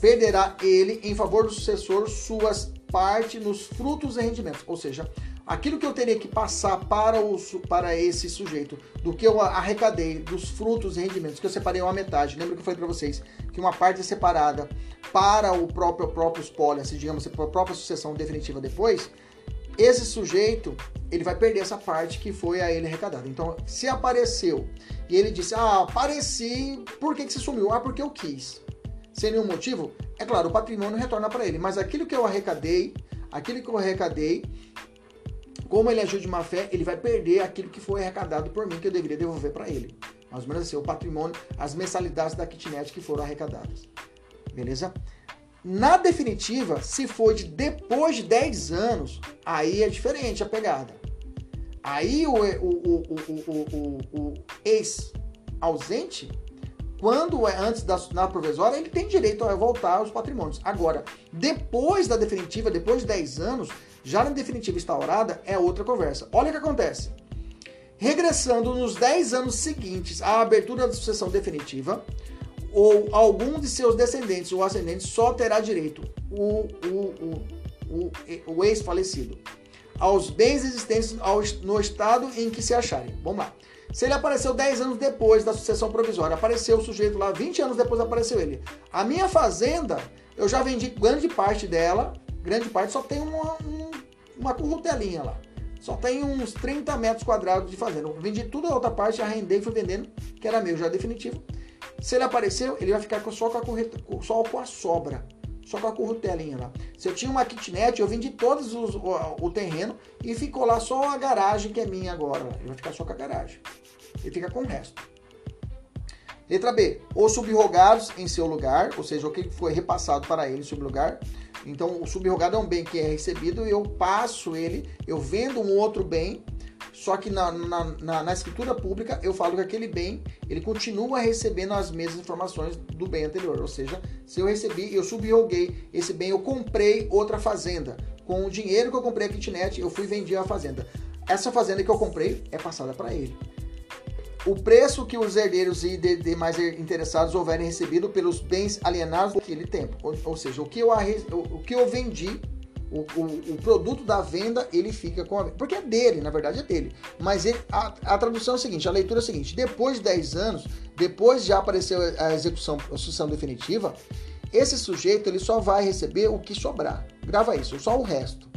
perderá ele em favor do sucessor suas partes nos frutos e rendimentos. Ou seja, aquilo que eu teria que passar para, o, para esse sujeito, do que eu arrecadei, dos frutos e rendimentos, que eu separei uma metade. Lembra que eu falei para vocês que uma parte é separada para o próprio, próprio espólio, assim, digamos, para a própria sucessão definitiva depois. Esse sujeito, ele vai perder essa parte que foi a ele arrecadada. Então, se apareceu e ele disse, ah, apareci, por que, que você sumiu? Ah, porque eu quis sem nenhum motivo, é claro, o patrimônio retorna para ele. Mas aquilo que eu arrecadei, aquilo que eu arrecadei, como ele agiu de má fé, ele vai perder aquilo que foi arrecadado por mim, que eu deveria devolver para ele. Mais ou menos assim, o patrimônio, as mensalidades da kitnet que foram arrecadadas. Beleza? Na definitiva, se for de depois de 10 anos, aí é diferente a pegada. Aí o, o, o, o ex-ausente quando é antes da na provisória, ele tem direito a voltar aos patrimônios. Agora, depois da definitiva, depois de 10 anos, já na definitiva instaurada, é outra conversa. Olha o que acontece. Regressando nos 10 anos seguintes à abertura da sucessão definitiva, ou algum de seus descendentes ou ascendentes só terá direito, o, o, o, o ex-falecido, aos bens existentes no estado em que se acharem. Vamos lá. Se ele apareceu 10 anos depois da sucessão provisória, apareceu o sujeito lá, 20 anos depois apareceu ele. A minha fazenda, eu já vendi grande parte dela, grande parte só tem um, uma currutelinha lá. Só tem uns 30 metros quadrados de fazenda. Eu vendi tudo a outra parte, arrendei e fui vendendo, que era meu já definitivo. Se ele apareceu, ele vai ficar só com a, correta, só com a sobra só com a currutelinha lá. Se eu tinha uma kitnet, eu vendi todos os, o, o, terreno e ficou lá só a garagem que é minha agora. Ele vai ficar só com a garagem. Ele fica com o resto. Letra B. Os subrogados em seu lugar, ou seja, o que foi repassado para ele em seu lugar. Então, o subrogado é um bem que é recebido e eu passo ele, eu vendo um outro bem só que na, na, na, na, escritura pública eu falo que aquele bem ele continua recebendo as mesmas informações do bem anterior. Ou seja, se eu recebi, eu subroguei esse bem, eu comprei outra fazenda. Com o dinheiro que eu comprei a kitnet, eu fui vender a fazenda. Essa fazenda que eu comprei é passada para ele. O preço que os herdeiros e demais interessados houverem recebido pelos bens alienados naquele tempo. Ou, ou seja, o que eu, o, o que eu vendi o, o, produto da venda ele fica com a. Porque é dele, na verdade é dele. Mas ele, a, a, tradução é a seguinte: a leitura é a seguinte: depois de 10 anos, depois de já apareceu a execução, a sucessão definitiva, esse sujeito ele só vai receber o que sobrar. Grava isso, só o resto.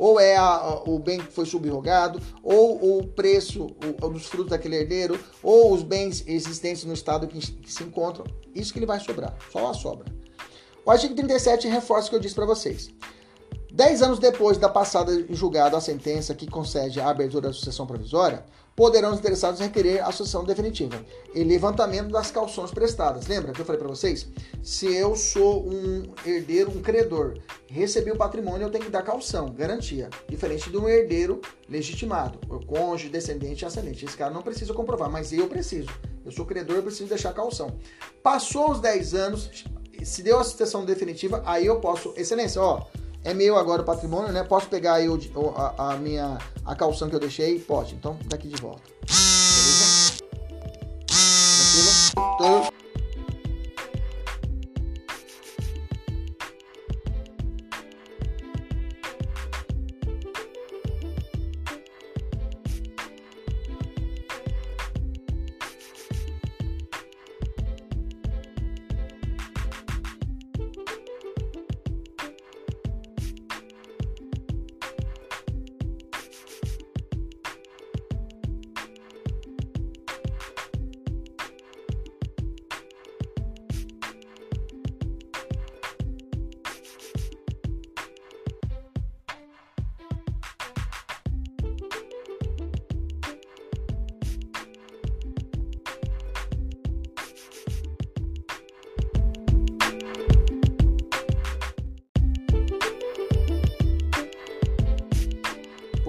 Ou é a, o bem que foi subrogado, ou o preço o, dos frutos daquele herdeiro, ou os bens existentes no estado que, que se encontram. Isso que ele vai sobrar, só a sobra. O artigo 37 reforça o que eu disse para vocês. Dez anos depois da passada em julgado a sentença que concede a abertura da sucessão provisória, poderão os interessados requerer a sucessão definitiva e levantamento das calções prestadas. Lembra que eu falei para vocês? Se eu sou um herdeiro, um credor, recebi o patrimônio, eu tenho que dar calção, garantia. Diferente de um herdeiro legitimado, o cônjuge, descendente e ascendente. Esse cara não precisa comprovar, mas eu preciso. Eu sou credor, eu preciso deixar calção. Passou os 10 anos, se deu a sucessão definitiva, aí eu posso, excelência, ó, é meu agora o patrimônio, né? Posso pegar o, a, a, minha a calção que eu deixei? Pode. Então, daqui de volta. Beleza? Tranquilo? Tô...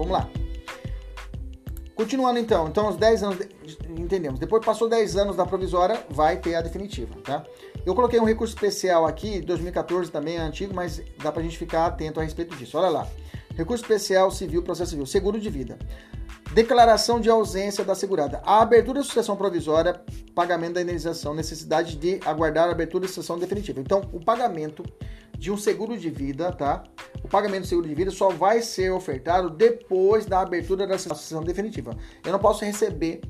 Vamos lá. Continuando então, então os 10 anos, entendemos. Depois passou 10 anos da provisória, vai ter a definitiva, tá? Eu coloquei um recurso especial aqui, 2014 também é antigo, mas dá pra gente ficar atento a respeito disso. Olha lá. Recurso especial civil, processo civil, seguro de vida. Declaração de ausência da segurada. A abertura da sucessão provisória, pagamento da indenização, necessidade de aguardar a abertura da sucessão definitiva. Então, o pagamento de um seguro de vida, tá? O pagamento do seguro de vida só vai ser ofertado depois da abertura da sucessão definitiva. Eu não posso receber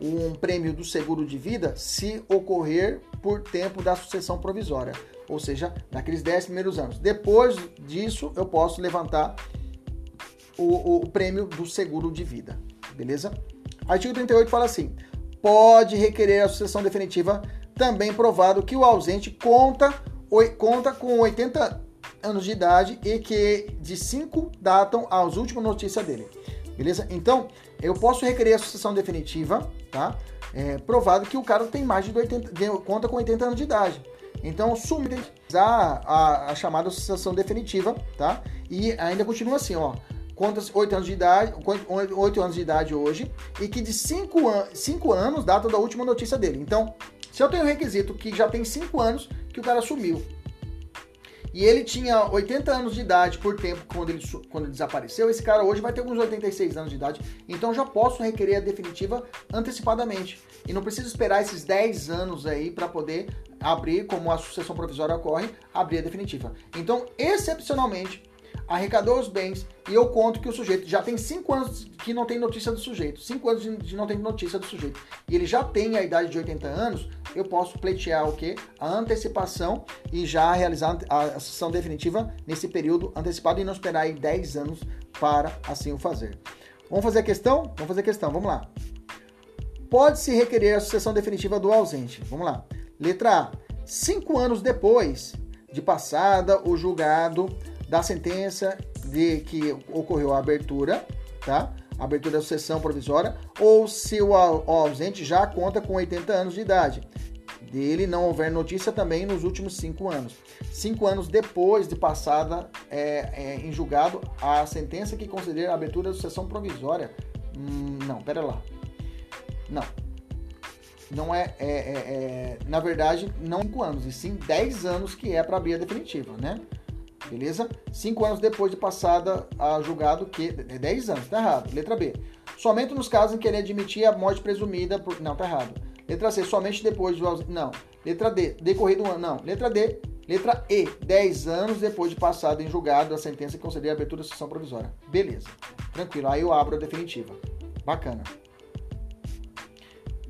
um prêmio do seguro de vida se ocorrer por tempo da sucessão provisória, ou seja, naqueles 10 primeiros anos. Depois disso, eu posso levantar o, o prêmio do seguro de vida, beleza? Artigo 38 fala assim: pode requerer a sucessão definitiva, também provado que o ausente conta, conta com 80 anos de idade e que de 5 datam as últimas notícias dele. Beleza? Então, eu posso requerer a sucessão definitiva, tá? É, provado que o cara tem mais de 80, conta com 80 anos de idade. Então, sumir a, a, a chamada sucessão definitiva, tá? E ainda continua assim, ó quantos 8 anos de idade, 8 anos de idade hoje, e que de 5 an anos data da última notícia dele. Então, se eu tenho um requisito que já tem 5 anos que o cara sumiu, e ele tinha 80 anos de idade por tempo quando ele, quando ele desapareceu, esse cara hoje vai ter uns 86 anos de idade, então já posso requerer a definitiva antecipadamente. E não preciso esperar esses 10 anos aí para poder abrir, como a sucessão provisória ocorre, abrir a definitiva. Então, excepcionalmente, arrecadou os bens e eu conto que o sujeito já tem 5 anos que não tem notícia do sujeito, 5 anos de não tem notícia do sujeito, e ele já tem a idade de 80 anos, eu posso pleitear o que? A antecipação e já realizar a sessão definitiva nesse período antecipado e não esperar aí 10 anos para assim o fazer. Vamos fazer a questão? Vamos fazer a questão, vamos lá. Pode-se requerer a sucessão definitiva do ausente. Vamos lá. Letra A. Cinco anos depois de passada o julgado da sentença de que ocorreu a abertura, tá? Abertura da sucessão provisória, ou se o ausente já conta com 80 anos de idade. Dele não houver notícia também nos últimos cinco anos. Cinco anos depois de passada é, é, em julgado a sentença que considera a abertura da sucessão provisória. Hum, não, pera lá. Não. Não é, é, é, é na verdade, não 5 anos, e sim 10 anos que é para abrir a definitiva, né? Beleza? 5 anos depois de passada a julgado que. É 10 anos, tá errado. Letra B. Somente nos casos em que ele admitir a morte presumida por. Não, tá errado. Letra C, somente depois do. Não. Letra D, decorrido um ano. Não. Letra D, letra E, 10 anos depois de passado em julgado a sentença que conceder a abertura da sessão provisória. Beleza. Tranquilo. Aí eu abro a definitiva. Bacana.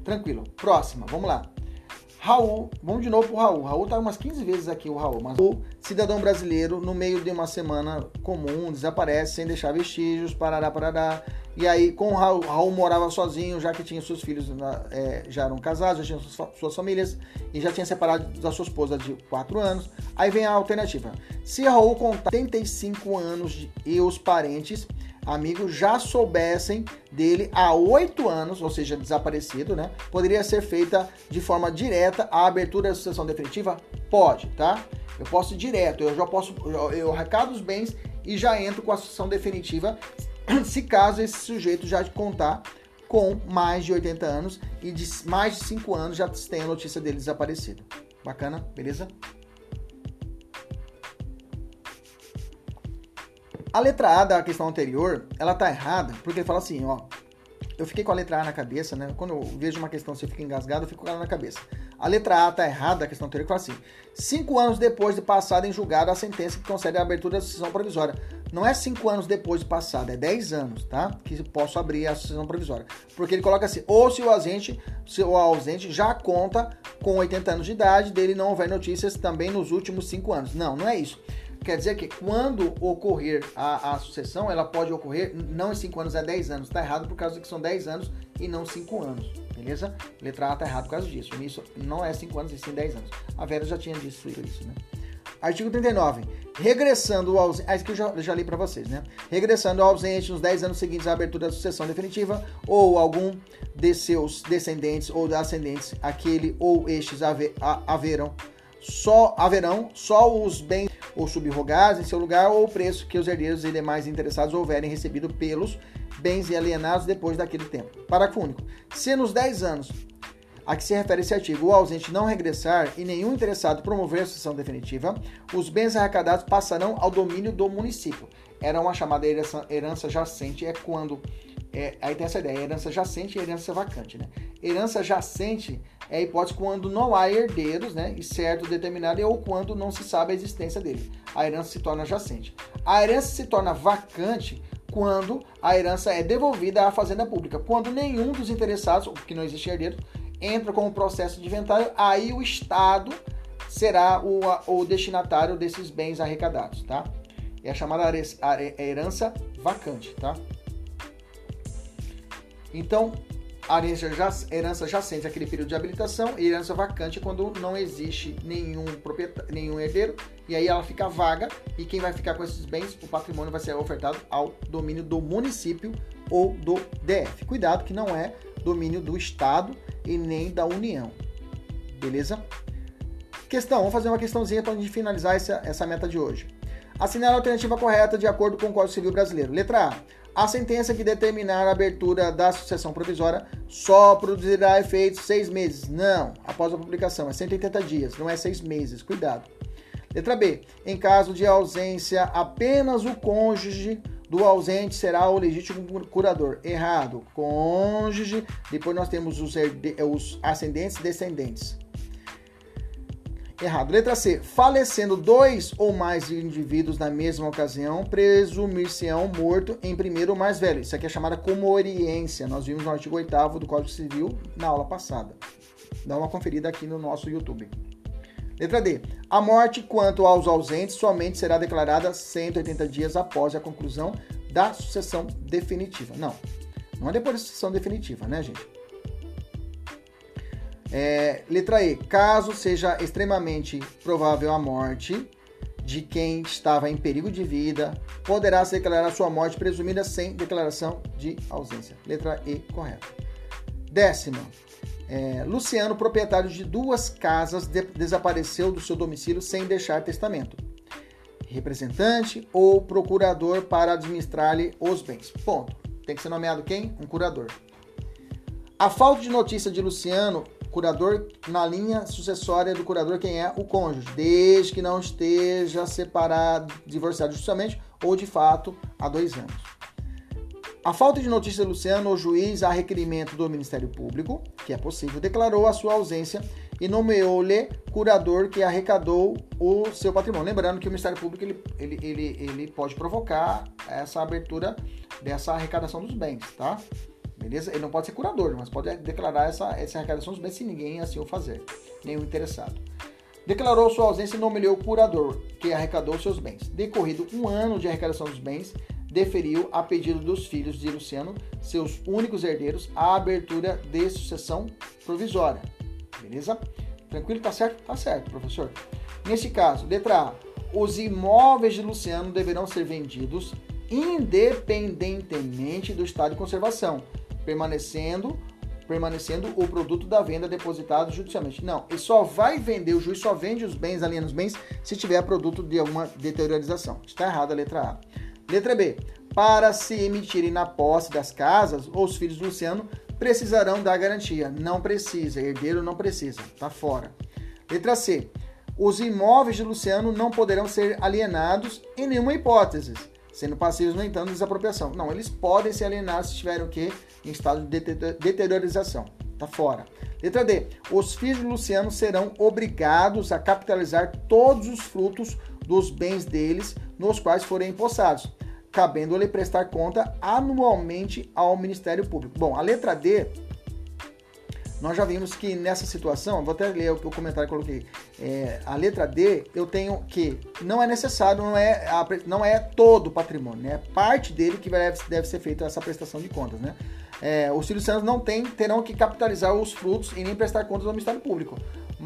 Tranquilo. Próxima, vamos lá. Raul, vamos de novo pro Raul. Raul tá umas 15 vezes aqui, o Raul. Mas o cidadão brasileiro, no meio de uma semana comum, desaparece sem deixar vestígios, parará, parará. E aí, com o Raul, Raul morava sozinho, já que tinha seus filhos, é, já eram casados, já tinham suas, suas, famílias, e já tinha separado da sua esposa de 4 anos. Aí vem a alternativa. Se Raul contar 85 anos de, e os parentes amigos já soubessem dele há oito anos, ou seja, desaparecido, né? Poderia ser feita de forma direta a abertura da sucessão definitiva? Pode, tá? Eu posso ir direto, eu já posso, eu, eu recado os bens e já entro com a sucessão definitiva, (clears throat) se caso esse sujeito já contar com mais de 80 anos e de mais de 5 anos já tenha a notícia dele desaparecido. Bacana? Beleza? A letra A da questão anterior, ela tá errada, porque ele fala assim, ó. Eu fiquei com a letra A na cabeça, né? Quando eu vejo uma questão, se eu fico engasgado, eu fico com ela na cabeça. A letra A tá errada, a questão anterior, que fala assim: cinco anos depois de passada em julgado a sentença que concede a abertura da sucessão provisória. Não é cinco anos depois de passada, é 10 anos, tá? Que posso abrir a sucessão provisória. Porque ele coloca assim: ou se o ausente, se o ausente já conta com 80 anos de idade, dele não houver notícias também nos últimos cinco anos. Não, não é isso. Quer dizer que quando ocorrer a, a sucessão, ela pode ocorrer não em 5 anos, é 10 anos. Está errado por causa que são 10 anos e não 5 anos. Beleza? Letra A está errado por causa disso. Isso não é 5 anos e sim 10 anos. A Vera já tinha dito isso, né? Artigo 39. Regressando ao ausente. Ah, isso que eu já, já li para vocês, né? Regressando ao ausente nos 10 anos seguintes à abertura da sucessão definitiva, ou algum de seus descendentes ou ascendentes, aquele ou estes haver, haverão só haverão só os bens ou subrogados em seu lugar ou o preço que os herdeiros e demais interessados houverem recebido pelos bens alienados depois daquele tempo. Parágrafo único. Se nos 10 anos a que se refere esse artigo, o ausente não regressar e nenhum interessado promover a sucessão definitiva, os bens arrecadados passarão ao domínio do município. Era uma chamada herança, herança jacente, é quando. É, aí tem essa ideia, herança jacente e herança vacante. Né? Herança jacente é a hipótese quando não há herdeiros, né, e certo determinado, ou quando não se sabe a existência dele. A herança se torna jacente. A herança se torna vacante quando a herança é devolvida à fazenda pública. Quando nenhum dos interessados, porque não existe herdeiro, entra com o processo de inventário, aí o Estado será o, o destinatário desses bens arrecadados, tá? É a chamada herança vacante, tá? Então, a herança, já, herança jacente, aquele período de habilitação, e herança vacante quando não existe nenhum, nenhum herdeiro, e aí ela fica vaga, e quem vai ficar com esses bens, o patrimônio vai ser ofertado ao domínio do município ou do DF. Cuidado que não é domínio do Estado e nem da União. Beleza? Questão, vamos fazer uma questãozinha para a gente finalizar essa, essa meta de hoje. Assinar a alternativa correta de acordo com o Código Civil Brasileiro. Letra A a sentença que determinar a abertura da sucessão provisória só produzirá efeitos seis meses. Não, após a publicação, é 180 dias, não é seis meses. Cuidado. Letra B. Em caso de ausência, apenas o cônjuge do ausente será o legítimo curador. Errado. Cônjuge. Depois nós temos os, os ascendentes e descendentes. Errado. Letra C. Falecendo dois ou mais indivíduos na mesma ocasião, presumir-se-ão morto em primeiro ou mais velho. Isso aqui é chamada comoriência. Nós vimos no artigo 8 do Código Civil na aula passada. Dá uma conferida aqui no nosso YouTube. Letra D. A morte quanto aos ausentes somente será declarada 180 dias após a conclusão da sucessão definitiva. Não, não é depois da sucessão definitiva, né, gente? É, letra E. Caso seja extremamente provável a morte de quem estava em perigo de vida, poderá se declarar sua morte presumida sem declaração de ausência. Letra E, correta. Décima. É, Luciano, proprietário de duas casas, de desapareceu do seu domicílio sem deixar testamento. Representante ou procurador para administrar-lhe os bens. Ponto. Tem que ser nomeado quem? Um curador. A falta de notícia de Luciano, curador na linha sucessória do curador, quem é? O cônjuge, desde que não esteja separado, divorciado justamente ou de fato há dois anos. A falta de notícia Luciano, o juiz, a requerimento do Ministério Público, que é possível, declarou a sua ausência e nomeou-lhe curador que arrecadou o seu patrimônio. Lembrando que o Ministério Público ele, ele, ele, ele pode provocar essa abertura dessa arrecadação dos bens, tá? Beleza? Ele não pode ser curador, mas pode declarar essa, essa arrecadação dos bens se ninguém assim o fazer, nenhum interessado. Declarou sua ausência e nomeou o curador, que arrecadou seus bens. Decorrido um ano de arrecadação dos bens, deferiu, a pedido dos filhos de Luciano, seus únicos herdeiros, a abertura de sucessão provisória. Beleza? Tranquilo? Tá certo? Tá certo, professor. Neste caso, letra A. Os imóveis de Luciano deverão ser vendidos independentemente do estado de conservação, permanecendo permanecendo o produto da venda depositado judicialmente. Não, ele só vai vender, o juiz só vende os bens, aliena os bens, se tiver produto de alguma deteriorização. Está errada a letra A. Letra B. Para se emitirem na posse das casas, os filhos do Luciano precisarão da garantia. Não precisa, herdeiro não precisa, tá fora. Letra C. Os imóveis de Luciano não poderão ser alienados em nenhuma hipótese, sendo passivos, no entanto, de desapropriação. Não, eles podem ser alienados se estiverem o quê? Em estado de deteriorização. Tá fora. Letra D. Os filhos de Luciano serão obrigados a capitalizar todos os frutos dos bens deles nos quais forem empossados, cabendo-lhe prestar conta anualmente ao Ministério Público. Bom, a letra D, nós já vimos que nessa situação, vou até ler o comentário que eu coloquei, é, a letra D, eu tenho que não é necessário, não é, não é todo o patrimônio, né? é parte dele que deve, deve ser feita essa prestação de contas. Né? É, os silicianos não tem, terão que capitalizar os frutos e nem prestar contas ao Ministério Público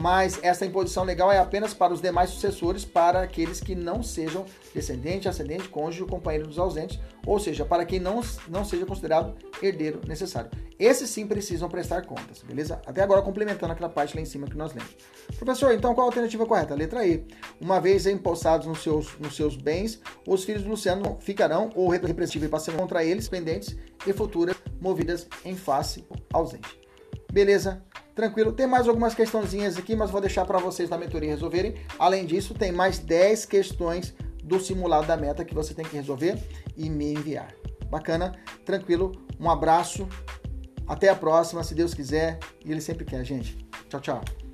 mas essa imposição legal é apenas para os demais sucessores, para aqueles que não sejam descendente, ascendente, cônjuge companheiro dos ausentes, ou seja, para quem não, não seja considerado herdeiro necessário. Esses sim precisam prestar contas, beleza? Até agora complementando aquela parte lá em cima que nós lemos. Professor, então qual a alternativa correta? Letra E. Uma vez empossados nos seus, nos seus bens, os filhos do Luciano ficarão ou representativos e passarão contra eles pendentes e futuras movidas em face ausente. Beleza? Tranquilo. Tem mais algumas questãozinhas aqui, mas vou deixar para vocês da mentoria resolverem. Além disso, tem mais 10 questões do simulado da meta que você tem que resolver e me enviar. Bacana? Tranquilo. Um abraço. Até a próxima, se Deus quiser. E Ele sempre quer, gente. Tchau, tchau.